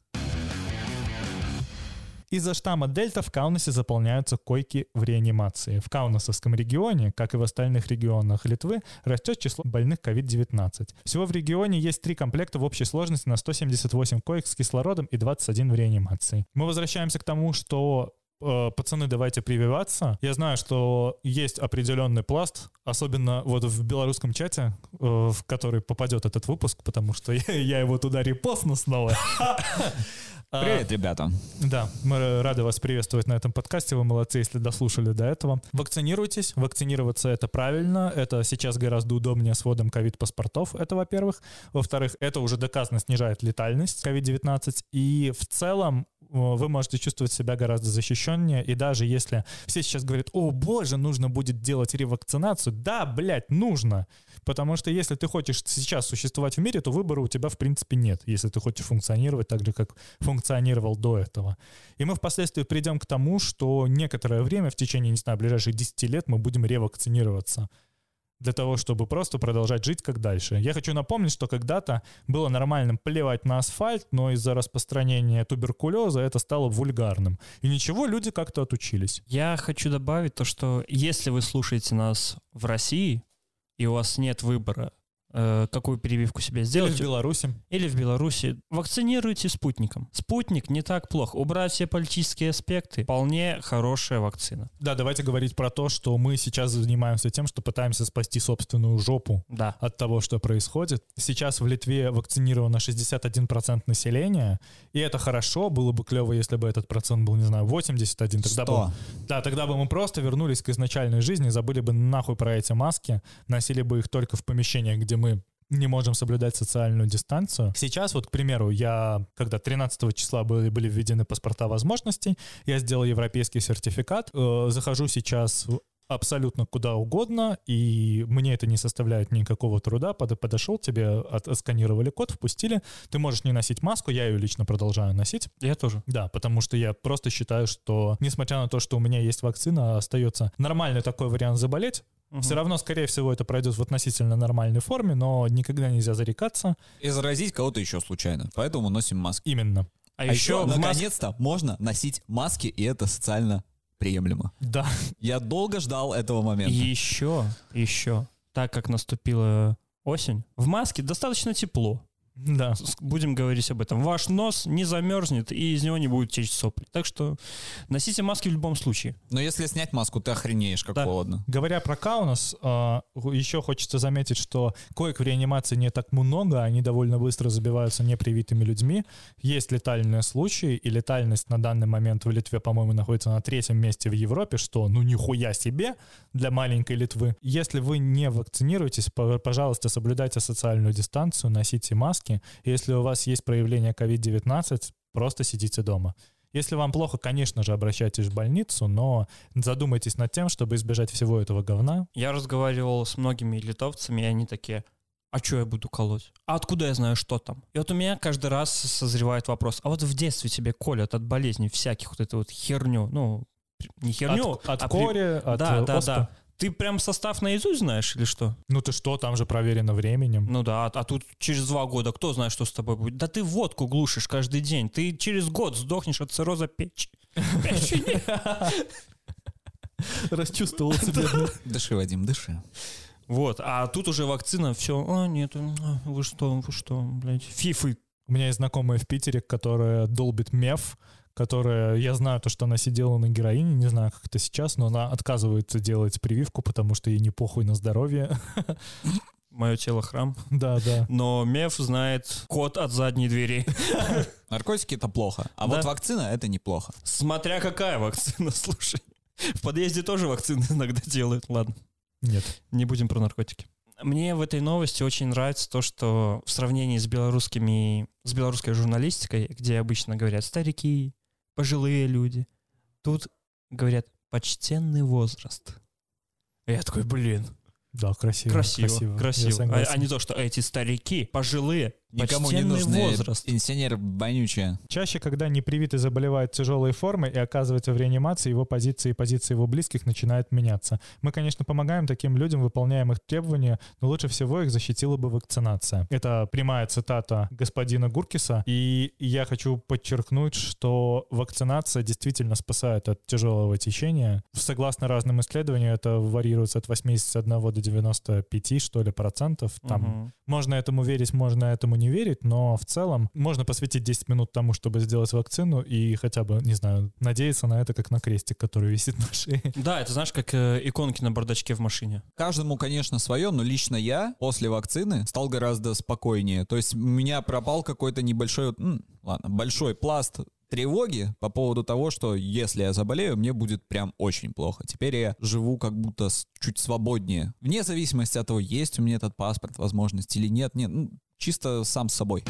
Из-за штамма Дельта в Каунасе заполняются койки в реанимации. В Каунасовском регионе, как и в остальных регионах Литвы, растет число больных COVID-19. Всего в регионе есть три комплекта в общей сложности на 178 коек с кислородом и 21 в реанимации. Мы возвращаемся к тому, что пацаны, давайте прививаться. Я знаю, что есть определенный пласт, особенно вот в белорусском чате, э, в который попадет этот выпуск, потому что я, его туда репостну снова. А, Привет, ребята. да, мы рады вас приветствовать на этом подкасте. Вы молодцы, если дослушали до этого. Вакцинируйтесь. Вакцинироваться это правильно. Это сейчас гораздо удобнее с вводом ковид-паспортов. Это, во-первых. Во-вторых, это уже доказано снижает летальность COVID-19. И в целом вы можете чувствовать себя гораздо защищеннее. И даже если все сейчас говорят, о боже, нужно будет делать ревакцинацию, да, блядь, нужно. Потому что если ты хочешь сейчас существовать в мире, то выбора у тебя в принципе нет, если ты хочешь функционировать так же, как функционировал до этого. И мы впоследствии придем к тому, что некоторое время, в течение, не знаю, ближайших 10 лет мы будем ревакцинироваться для того, чтобы просто продолжать жить как дальше. Я хочу напомнить, что когда-то было нормальным плевать на асфальт, но из-за распространения туберкулеза это стало вульгарным. И ничего, люди как-то отучились. Я хочу добавить то, что если вы слушаете нас в России, и у вас нет выбора, какую прививку себе сделать. Или в Беларуси. Или в Беларуси. Вакцинируйте спутником. Спутник не так плохо. Убрать все политические аспекты. Вполне хорошая вакцина. Да, давайте говорить про то, что мы сейчас занимаемся тем, что пытаемся спасти собственную жопу да. от того, что происходит. Сейчас в Литве вакцинировано 61% населения, и это хорошо. Было бы клево, если бы этот процент был, не знаю, 81. Тогда 100. бы, да, тогда бы мы просто вернулись к изначальной жизни, забыли бы нахуй про эти маски, носили бы их только в помещениях, где мы не можем соблюдать социальную дистанцию. Сейчас вот, к примеру, я, когда 13 числа были, были введены паспорта возможностей, я сделал европейский сертификат, э, захожу сейчас абсолютно куда угодно, и мне это не составляет никакого труда. Под, подошел, тебе от, отсканировали код, впустили. Ты можешь не носить маску, я ее лично продолжаю носить. Я тоже. Да, потому что я просто считаю, что, несмотря на то, что у меня есть вакцина, остается нормальный такой вариант заболеть, Мгм. все равно, скорее всего, это пройдет в относительно нормальной форме, но никогда нельзя зарекаться. И заразить кого-то еще случайно. Поэтому носим маски. Именно. А, А еще, еще, Мос- наконец-то, можно носить маски, и это социально приемлемо. Да. Я долго ждал этого момента. еще, еще, так как наступила осень, в маске достаточно тепло. Да. Будем говорить об этом. Ваш нос не замерзнет, и из него не будет течь сопли. Так что носите маски в любом случае. Но если снять маску, ты охренеешь, как Да. холодно. Говоря про Каунас, а, еще хочется заметить, что коек в реанимации не так много, они довольно быстро забиваются непривитыми людьми. Есть летальные случаи, и летальность на данный момент в Литве, по-моему, находится на третьем месте в Европе, что ну нихуя себе для маленькой Литвы. Если вы не вакцинируетесь, по- пожалуйста, соблюдайте социальную дистанцию, носите маски. Если у вас есть проявление COVID-19, просто сидите дома. Если вам плохо, конечно же, обращайтесь в больницу, но задумайтесь над тем, чтобы избежать всего этого говна. Я разговаривал с многими литовцами, и они такие, а что я буду колоть? А откуда я знаю, что там? И вот у меня каждый раз созревает вопрос, а вот в детстве тебе колят от болезней всяких вот эту вот херню, ну, не херню, от от а при- кори, от да, э, да, оспы. да. Ты прям состав наизусть знаешь или что? Ну ты что, там же проверено временем. Ну да, а, а тут через два года кто знает, что с тобой будет? Да ты водку глушишь каждый день. Ты через год сдохнешь от цирроза печи. Печени. Расчувствовал себя. Дыши, Вадим, дыши. Вот, а тут уже вакцина, все, а, нет, а, вы что, вы что, блядь, фифы. У меня есть знакомая в Питере, которая долбит меф, которая, я знаю то, что она сидела на героине, не знаю, как это сейчас, но она отказывается делать прививку, потому что ей не похуй на здоровье. Мое тело храм. Да, да. Но Меф знает код от задней двери. Наркотики это плохо. А Да. вот вакцина это неплохо. Смотря какая вакцина, слушай. В подъезде тоже вакцины иногда делают. Ладно, Нет. не будем про наркотики. Мне в этой новости очень нравится то, что в сравнении с белорусскими, с белорусской журналистикой, где обычно говорят старики, пожилые люди, тут говорят почтенный возраст. И я такой, блин, Да, красиво. красиво, красиво. Я А, а не то, что эти старики, пожилые, Никому не нужны возраст. пенсионер вонючая. Чаще, когда непривитый заболевает тяжелой формой и оказывается в реанимации, его позиции и позиции его близких начинают меняться. Мы, конечно, помогаем таким людям, выполняем их требования, но лучше всего их защитила бы вакцинация. Это прямая цитата господина Гуркиса, и я хочу подчеркнуть, что вакцинация действительно спасает от тяжелого течения. Согласно разным исследованиям, это варьируется от 81 до 95, что ли, процентов. Там Мгм. можно этому верить, можно этому не верить, но в целом можно посвятить 10 минут тому, чтобы сделать вакцину и хотя бы, не знаю, надеяться на это, как на крестик, который висит на шее. Да, это знаешь, как э, иконки на бардачке в машине. Каждому, конечно, свое, но лично я после вакцины стал гораздо спокойнее. То есть у меня пропал какой-то небольшой, м, ладно, большой пласт тревоги по поводу того, что если я заболею, мне будет прям очень плохо. Теперь я живу как будто чуть свободнее. Вне зависимости от того, есть у меня этот паспорт, возможность или нет. Нет, ну, чисто сам с собой.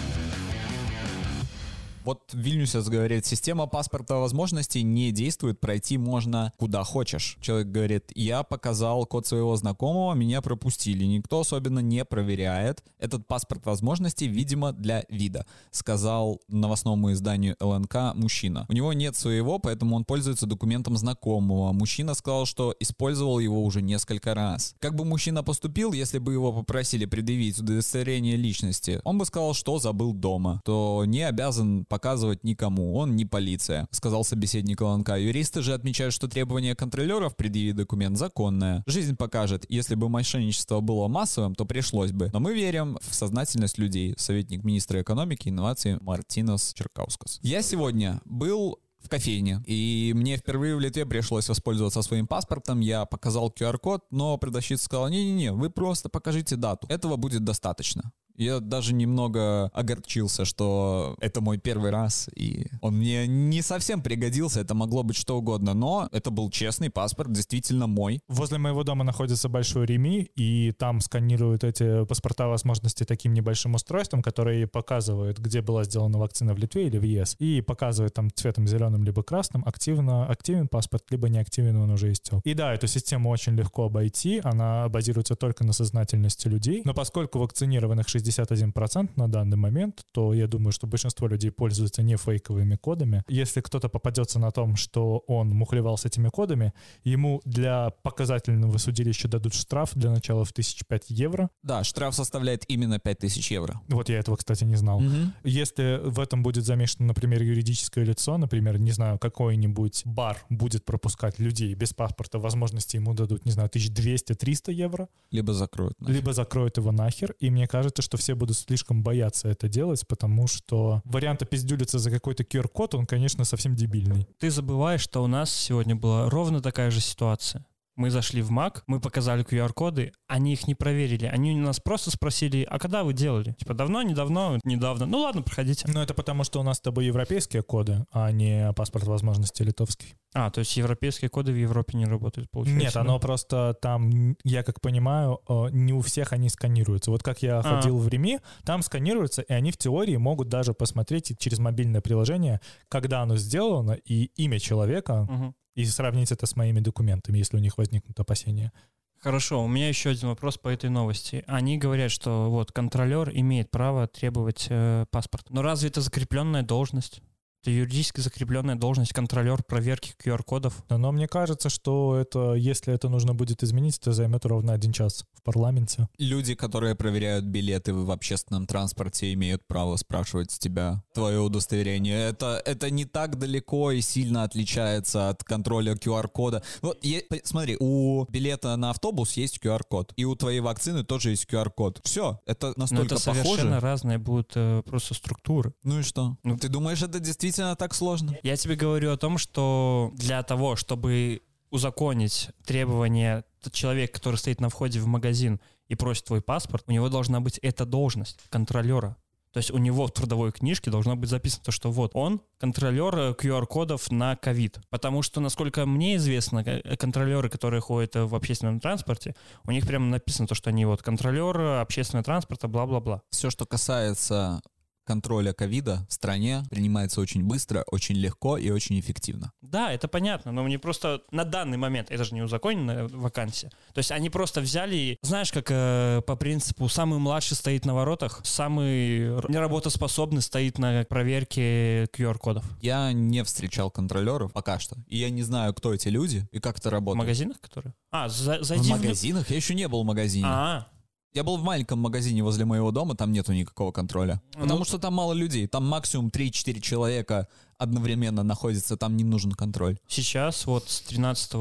Вот Вильнюсец говорит, система паспорта возможностей не действует, пройти можно куда хочешь. Человек говорит, я показал код своего знакомого, меня пропустили, никто особенно не проверяет. Этот паспорт возможностей, видимо, для вида, сказал новостному изданию ЛНК мужчина. У него нет своего, поэтому он пользуется документом знакомого. Мужчина сказал, что использовал его уже несколько раз. Как бы мужчина поступил, если бы его попросили предъявить удостоверение личности? Он бы сказал, что забыл дома, то не обязан показывать никому, он не полиция, сказал собеседник ЛНК. Юристы же отмечают, что требование контролеров предъявить документ законное. Жизнь покажет, если бы мошенничество было массовым, то пришлось бы. Но мы верим в сознательность людей, советник министра экономики и инноваций Мартинос Черкаускас. Я сегодня был в кофейне. И мне впервые в Литве пришлось воспользоваться своим паспортом. Я показал QR-код, но продавщица сказала, не-не-не, вы просто покажите дату. Этого будет достаточно. Я даже немного огорчился, что это мой первый раз, и он мне не совсем пригодился, это могло быть что угодно, но это был честный паспорт, действительно мой. Возле моего дома находится большой Реми, и там сканируют эти паспорта возможности таким небольшим устройством, которое показывает, где была сделана вакцина в Литве или в ЕС, и показывает там цветом зеленым либо красным, активно активен паспорт, либо не активен, он уже истек. И да, эту систему очень легко обойти, она базируется только на сознательности людей, но поскольку вакцинированных 60 61% на данный момент, то я думаю, что большинство людей пользуются не фейковыми кодами. Если кто-то попадется на том, что он мухлевал с этими кодами, ему для показательного судилища дадут штраф для начала в 1005 евро. Да, штраф составляет именно 5000 евро. Вот я этого, кстати, не знал. Угу. Если в этом будет замешано, например, юридическое лицо, например, не знаю, какой-нибудь бар будет пропускать людей без паспорта, возможности ему дадут, не знаю, 1200-300 евро. Либо закроют. Нахер. Либо закроют его нахер. И мне кажется, что все будут слишком бояться это делать, потому что вариант опиздюлиться за какой-то QR-код, он, конечно, совсем дебильный. Ты забываешь, что у нас сегодня была ровно такая же ситуация. Мы зашли в Mac, мы показали QR-коды, они их не проверили. Они у нас просто спросили, а когда вы делали? Типа, давно, недавно, недавно. Ну ладно, проходите. Ну это потому, что у нас с тобой европейские коды, а не паспорт возможности литовский. А, то есть европейские коды в Европе не работают, получается? Нет, оно просто там, я как понимаю, э, не у всех они сканируются. Вот как я а. ходил в Реми, там сканируются, и они в теории могут даже посмотреть через мобильное приложение, когда оно сделано, и имя человека, угу и сравнить это с моими документами, если у них возникнут опасения. Хорошо, у меня еще один вопрос по этой новости. Они говорят, что вот контролер имеет право требовать э, паспорт. Но разве это закрепленная должность? Это юридически закрепленная должность контролер проверки QR-кодов. Но мне кажется, что это, если это нужно будет изменить, это займет ровно один час в парламенте. Люди, которые проверяют билеты в общественном транспорте, имеют право спрашивать с тебя твое удостоверение. Это, это не так далеко и сильно отличается от контроля QR-кода. Вот, е, смотри, у билета на автобус есть QR-код, и у твоей вакцины тоже есть QR-код. Все, это настолько Но это похоже. совершенно разные будут э, просто структуры. Ну и что? Ну, Ты думаешь, это действительно действительно так сложно? Я тебе говорю о том, что для того, чтобы узаконить требования человека, который стоит на входе в магазин и просит твой паспорт, у него должна быть эта должность контролера. То есть у него в трудовой книжке должно быть записано, то, что вот он контролер QR-кодов э, на ковид. Потому что, насколько мне известно, э, контролеры, которые ходят в общественном транспорте, у них прямо написано то, что они вот контролеры общественного транспорта, бла-бла-бла. Все, что касается контроля ковида в стране принимается очень быстро, очень легко и очень эффективно. Да, это понятно, но мне просто на данный момент, это же не узаконенная вакансия, то есть они просто взяли, знаешь, как э, по принципу, самый младший стоит на воротах, самый неработоспособный стоит на проверке QR-кодов. Я не встречал контролеров пока что, и я не знаю, кто эти люди и как это работает. В магазинах, которые? А, за, зайди в магазинах? В... Я еще не был в магазине. А, я был в маленьком магазине возле моего дома, там нету никакого контроля. Ну, потому что там мало людей. Там максимум 3-4 человека одновременно находится, там не нужен контроль. Сейчас вот с 13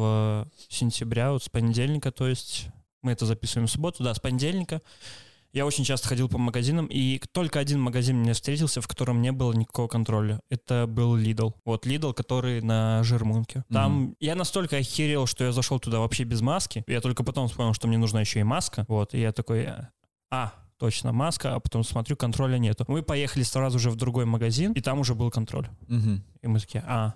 сентября, вот с понедельника, то есть мы это записываем в субботу, да, с понедельника я очень часто ходил по магазинам, и только один магазин мне встретился, в котором не было никакого контроля. Это был Lidl. Вот Lidl, который на Жермунке. Там mm-hmm. я настолько охерел, что я зашел туда вообще без маски. Я только потом вспомнил, что мне нужна еще и маска. Вот, и я такой, а, точно маска, а потом смотрю, контроля нету. Мы поехали сразу же в другой магазин, и там уже был контроль. Угу. И мы такие, а,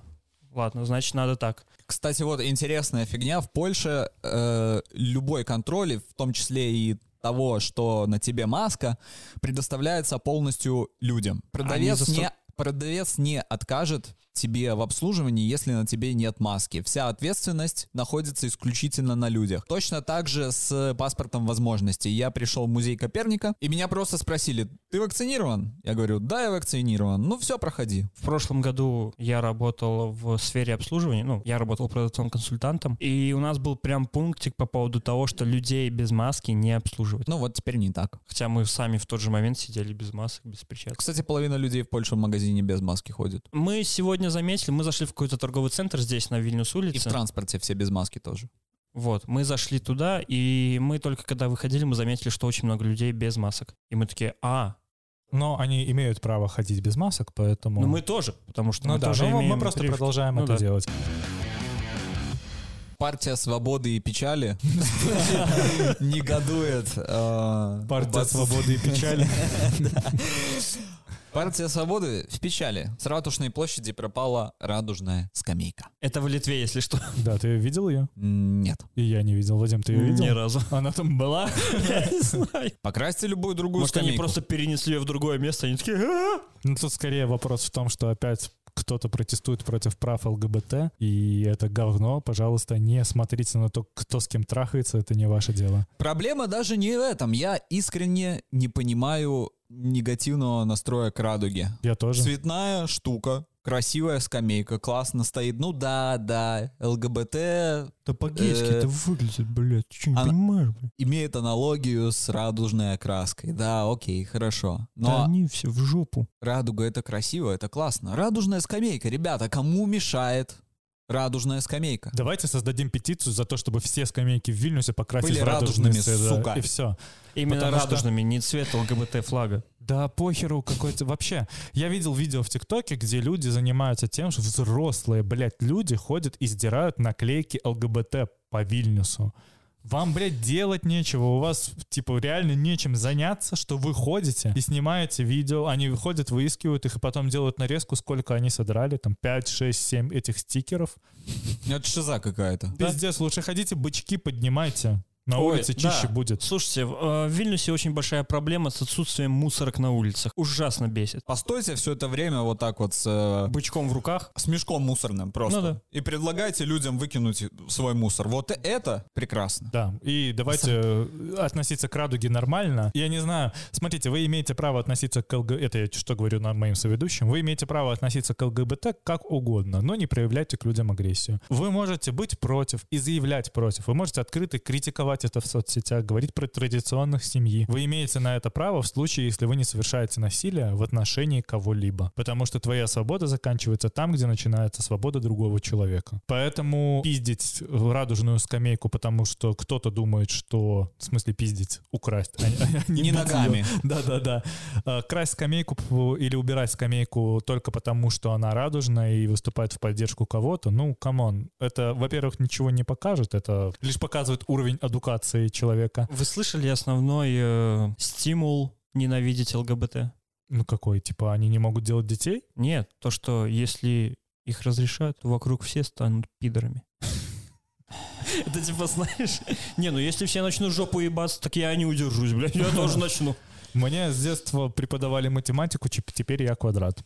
ладно, значит, надо так. Кстати, вот интересная фигня. В Польше э, любой контроль, в том числе и того, что на тебе маска, предоставляется полностью людям. Продавец не Продавец не откажет тебе в обслуживании, если на тебе нет маски. Вся ответственность находится исключительно на людях. Точно так же с паспортом возможностей. Я пришел в музей Коперника, и меня просто спросили, ты вакцинирован? Я говорю, да, я вакцинирован. Ну все, проходи. В прошлом году я работал в сфере обслуживания, ну, я работал продавцом консультантом, и у нас был прям пунктик по поводу того, что людей без маски не обслуживать. Ну вот теперь не так. Хотя мы сами в тот же момент сидели без масок, без перчаток. Кстати, половина людей в Польше в магазине без маски ходит. Мы сегодня заметили, мы зашли в какой-то торговый центр здесь, на Вильнюс И в улице. транспорте все без маски тоже. Вот, мы зашли туда, и мы только когда выходили, мы заметили, что очень много людей без масок. И мы такие, а, Но они имеют право ходить без масок, поэтому... ну мы тоже, потому что Ну мы да, тоже ну, мы имеем просто прививки. продолжаем Ну это да. делать. Партия свободы и печали негодует. э, Партия об свободы и печали. Партия свободы в печали. С ратушной площади пропала радужная скамейка. Это в Литве, если что. Да, ты видел ее? Нет. И я не видел. Вадим, ты ее Ни видел? разу. Она там была? Я не знаю. Покрасьте любую другую Может, они просто перенесли ее в другое место, они такие! Ну, тут скорее вопрос в том, что опять кто-то протестует против прав ЛГБТ, и это говно. Пожалуйста, не смотрите на то, кто с кем трахается, это не ваше дело. Проблема даже не в этом. Я искренне не понимаю негативного настроя к радуге. Я тоже. Цветная штука, красивая скамейка, классно стоит. Ну да, да, ЛГБТ Да по-гейски Э, это выглядит, блядь, ты что, не она- понимаешь, блядь? имеет аналогию с радужной окраской. Да, окей, хорошо. Да Но они все в жопу. радуга это красиво, это классно. Радужная скамейка, ребята, кому мешает радужная скамейка? Давайте создадим петицию за то, чтобы все скамейки в Вильнюсе покрасить Были в радужные радужными, цвета, сука. И все. Именно Потому что- радужными, не цвет ЛГБТ флага. Да похеру какой-то вообще. Я видел видео в ТикТоке, где люди занимаются тем, что взрослые, блядь, люди ходят и сдирают наклейки ЛГБТ по Вильнюсу. Вам, блядь, делать нечего, у вас, типа, реально нечем заняться, что вы ходите и снимаете видео, они выходят, выискивают их и потом делают нарезку, сколько они содрали, там 5, 6, 7 этих стикеров. Это шиза какая-то. Пиздец, лучше ходите, бычки поднимайте. На Ой, улице да. чище будет. Слушайте, в э, в Вильнюсе очень большая проблема с отсутствием мусорок на улицах. Ужасно бесит. Постойте все это время вот так вот с, э, Бычком в руках. с мешком мусорным просто. Ну да. И предлагайте людям выкинуть свой мусор. Вот это прекрасно. Да, и давайте э, относиться к радуге нормально. Я не знаю, смотрите, вы имеете право относиться к ЛГБТ, это я что говорю на моим соведущим, вы имеете право относиться к ЛГБТ как угодно, но не проявляйте к людям агрессию. Вы можете быть против и заявлять против, вы можете открыто критиковать это в соцсетях, говорить про традиционных семьи. Вы имеете на это право в случае, если вы не совершаете насилие в отношении кого-либо. Потому что твоя свобода заканчивается там, где начинается свобода другого человека. Поэтому пиздить радужную скамейку, потому что кто-то думает, что... В смысле пиздить, украсть. а- а- а Не бить ногами. Да-да-да. А, Красть скамейку или убирать скамейку только потому, что она радужная и выступает в поддержку кого-то, ну, come on. Это, во-первых, ничего не покажет, это лишь показывает уровень адукации человека. Вы слышали основной э, стимул ненавидеть ЛГБТ? Ну, какой? Типа, они не могут делать детей? Нет, то, что если их разрешают, то вокруг все станут пидорами. Это типа, знаешь... Не, ну если все начнут жопу ебаться, так я не удержусь, блядь, я тоже начну. Мне с детства преподавали математику, теперь я квадрат.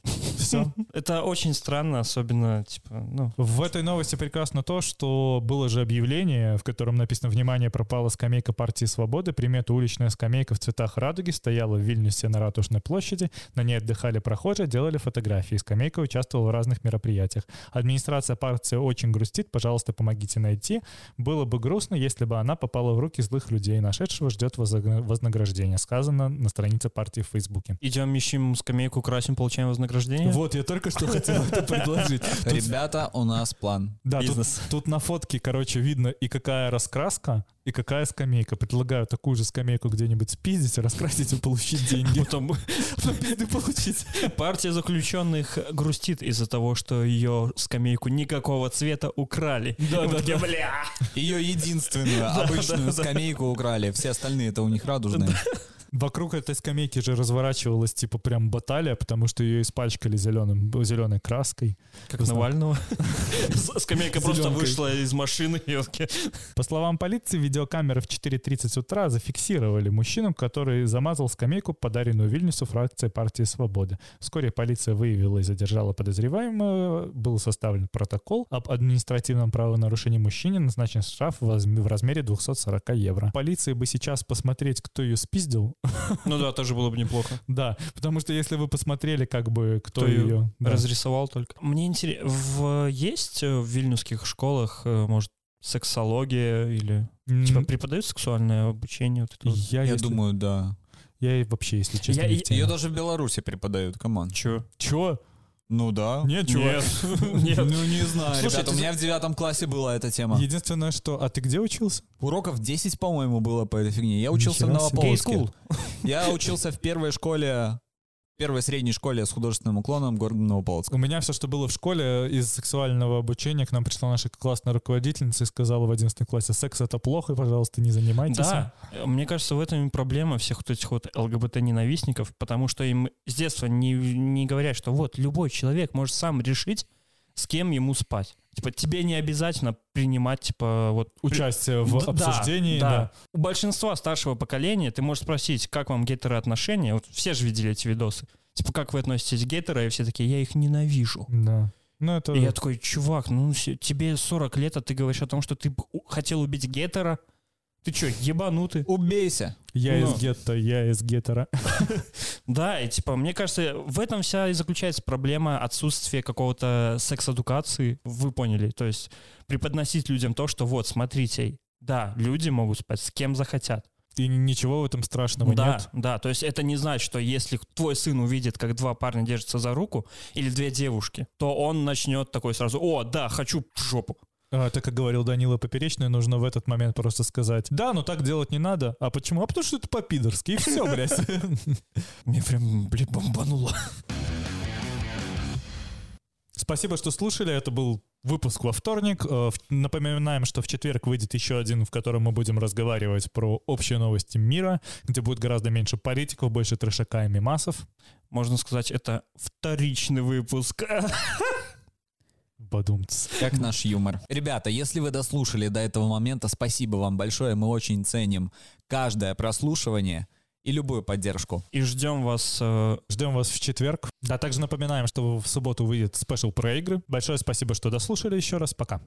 Все. Это очень странно, особенно, типа, ну... В этой новости прекрасно то, что было же объявление, в котором написано «Внимание, пропала скамейка партии Свободы». Примета уличная скамейка в цветах радуги стояла в Вильнюсе на Ратушной площади. На ней отдыхали прохожие, делали фотографии. Скамейка участвовала в разных мероприятиях. Администрация партии очень грустит. Пожалуйста, помогите найти. Было бы грустно, если бы она попала в руки злых людей. Нашедшего ждет вознаграждение. Сказано на странице партии в Фейсбуке. Идем, ищем скамейку, красим, получаем вознаграждение. Вот, я только что хотел это предложить. Тут Ребята, у нас план. Да, тут, Бизнес. тут на фотке, короче, видно и какая раскраска, и какая скамейка. Предлагаю такую же скамейку где-нибудь спиздить, раскрасить и получить деньги. Потом пизды получить. партия заключенных грустит из-за того, что ее скамейку никакого цвета украли. Да, да, да. бля. Ее единственную обычную скамейку украли. Все остальные это у них радужные. Вокруг этой скамейки же разворачивалась типа прям баталия, потому что ее испачкали зеленым, зеленой краской. Как Знаю. Навального. Скамейка просто вышла из машины. По словам полиции, видеокамеры в 4.30 утра зафиксировали мужчину, который замазал скамейку, подаренную Вильнюсу фракцией партии «Свобода». Вскоре полиция выявила и задержала подозреваемого. Был составлен протокол об административном правонарушении мужчине, назначен штраф в размере 240 евро. Полиции бы сейчас посмотреть, кто ее спиздил. Ну да, тоже было бы неплохо. Да, потому что если вы посмотрели, как бы, кто, ее... да. Разрисовал только. Мне интересно, есть э, в вильнюсских школах, э, может, сексология или... Типа преподают сексуальное обучение? Вот это вот? Я, Я если- думаю, да. Я и вообще, если честно, Я-. Ее даже в Беларуси преподают, come on. Чё? Чё? Ну да. Нет, чувак. Нет. Ну не знаю, Слушай, ребята, у меня в девятом классе была эта тема. Единственное, что... А ты где учился? Уроков 10, по-моему, было по этой фигне. Я учился в. Новополоцке. Я учился в первой школе, первой средней школе с художественным уклоном города Новополоцк. У меня все, что было в школе из сексуального обучения, к нам пришла наша классная руководительница и сказала в 11 классе, секс это плохо, пожалуйста, не занимайтесь. Да, мне кажется, в этом и проблема всех вот этих вот ЛГБТ-ненавистников, потому что им с детства не, не говорят, что вот любой человек может сам решить, с кем ему спать. Типа тебе не обязательно принимать, типа вот... Участие в да, обсуждении, да. да. У большинства старшего поколения ты можешь спросить, как вам гетероотношения. Вот все же видели эти видосы. Типа, как вы относитесь к гетеро? И все такие, я их ненавижу. Да. Ну, это... И я такой, чувак, ну тебе 40 лет, а ты говоришь о том, что ты хотел убить гетера? Ты что, ебанутый? Убейся. Я ну. из гетто, я из гетера. Да, и типа, мне кажется, в этом вся и заключается проблема отсутствия какого-то секс-эдукации. Вы поняли? То есть преподносить людям то, что вот, смотрите, да, люди могут спать с кем захотят. И ничего в этом страшного да, нет. да, то есть это не значит, что если твой сын увидит, как два парня держатся за руку, или две девушки, то он начнет такой сразу, о, да, хочу в жопу. А, так как говорил Данила Поперечный, нужно в этот момент просто сказать, да, но так делать не надо. А почему? А потому что это по-пидорски, и все, блядь. Мне прям, блин, бомбануло. Спасибо, что слушали. Это был выпуск во вторник. Э, Напоминаем, что в четверг выйдет еще один, в котором мы будем разговаривать про общие новости мира, где будет гораздо меньше политиков, больше трешака и мимасов. Можно сказать, это вторичный выпуск. Подумайте. Как наш юмор. Ребята, если вы дослушали до этого момента, спасибо вам большое. Мы очень ценим каждое прослушивание и любую поддержку. И ждем вас э, Ждем вас в четверг. Да, также напоминаем, что в субботу выйдет спешл про игры. Большое спасибо, что дослушали еще раз. Пока.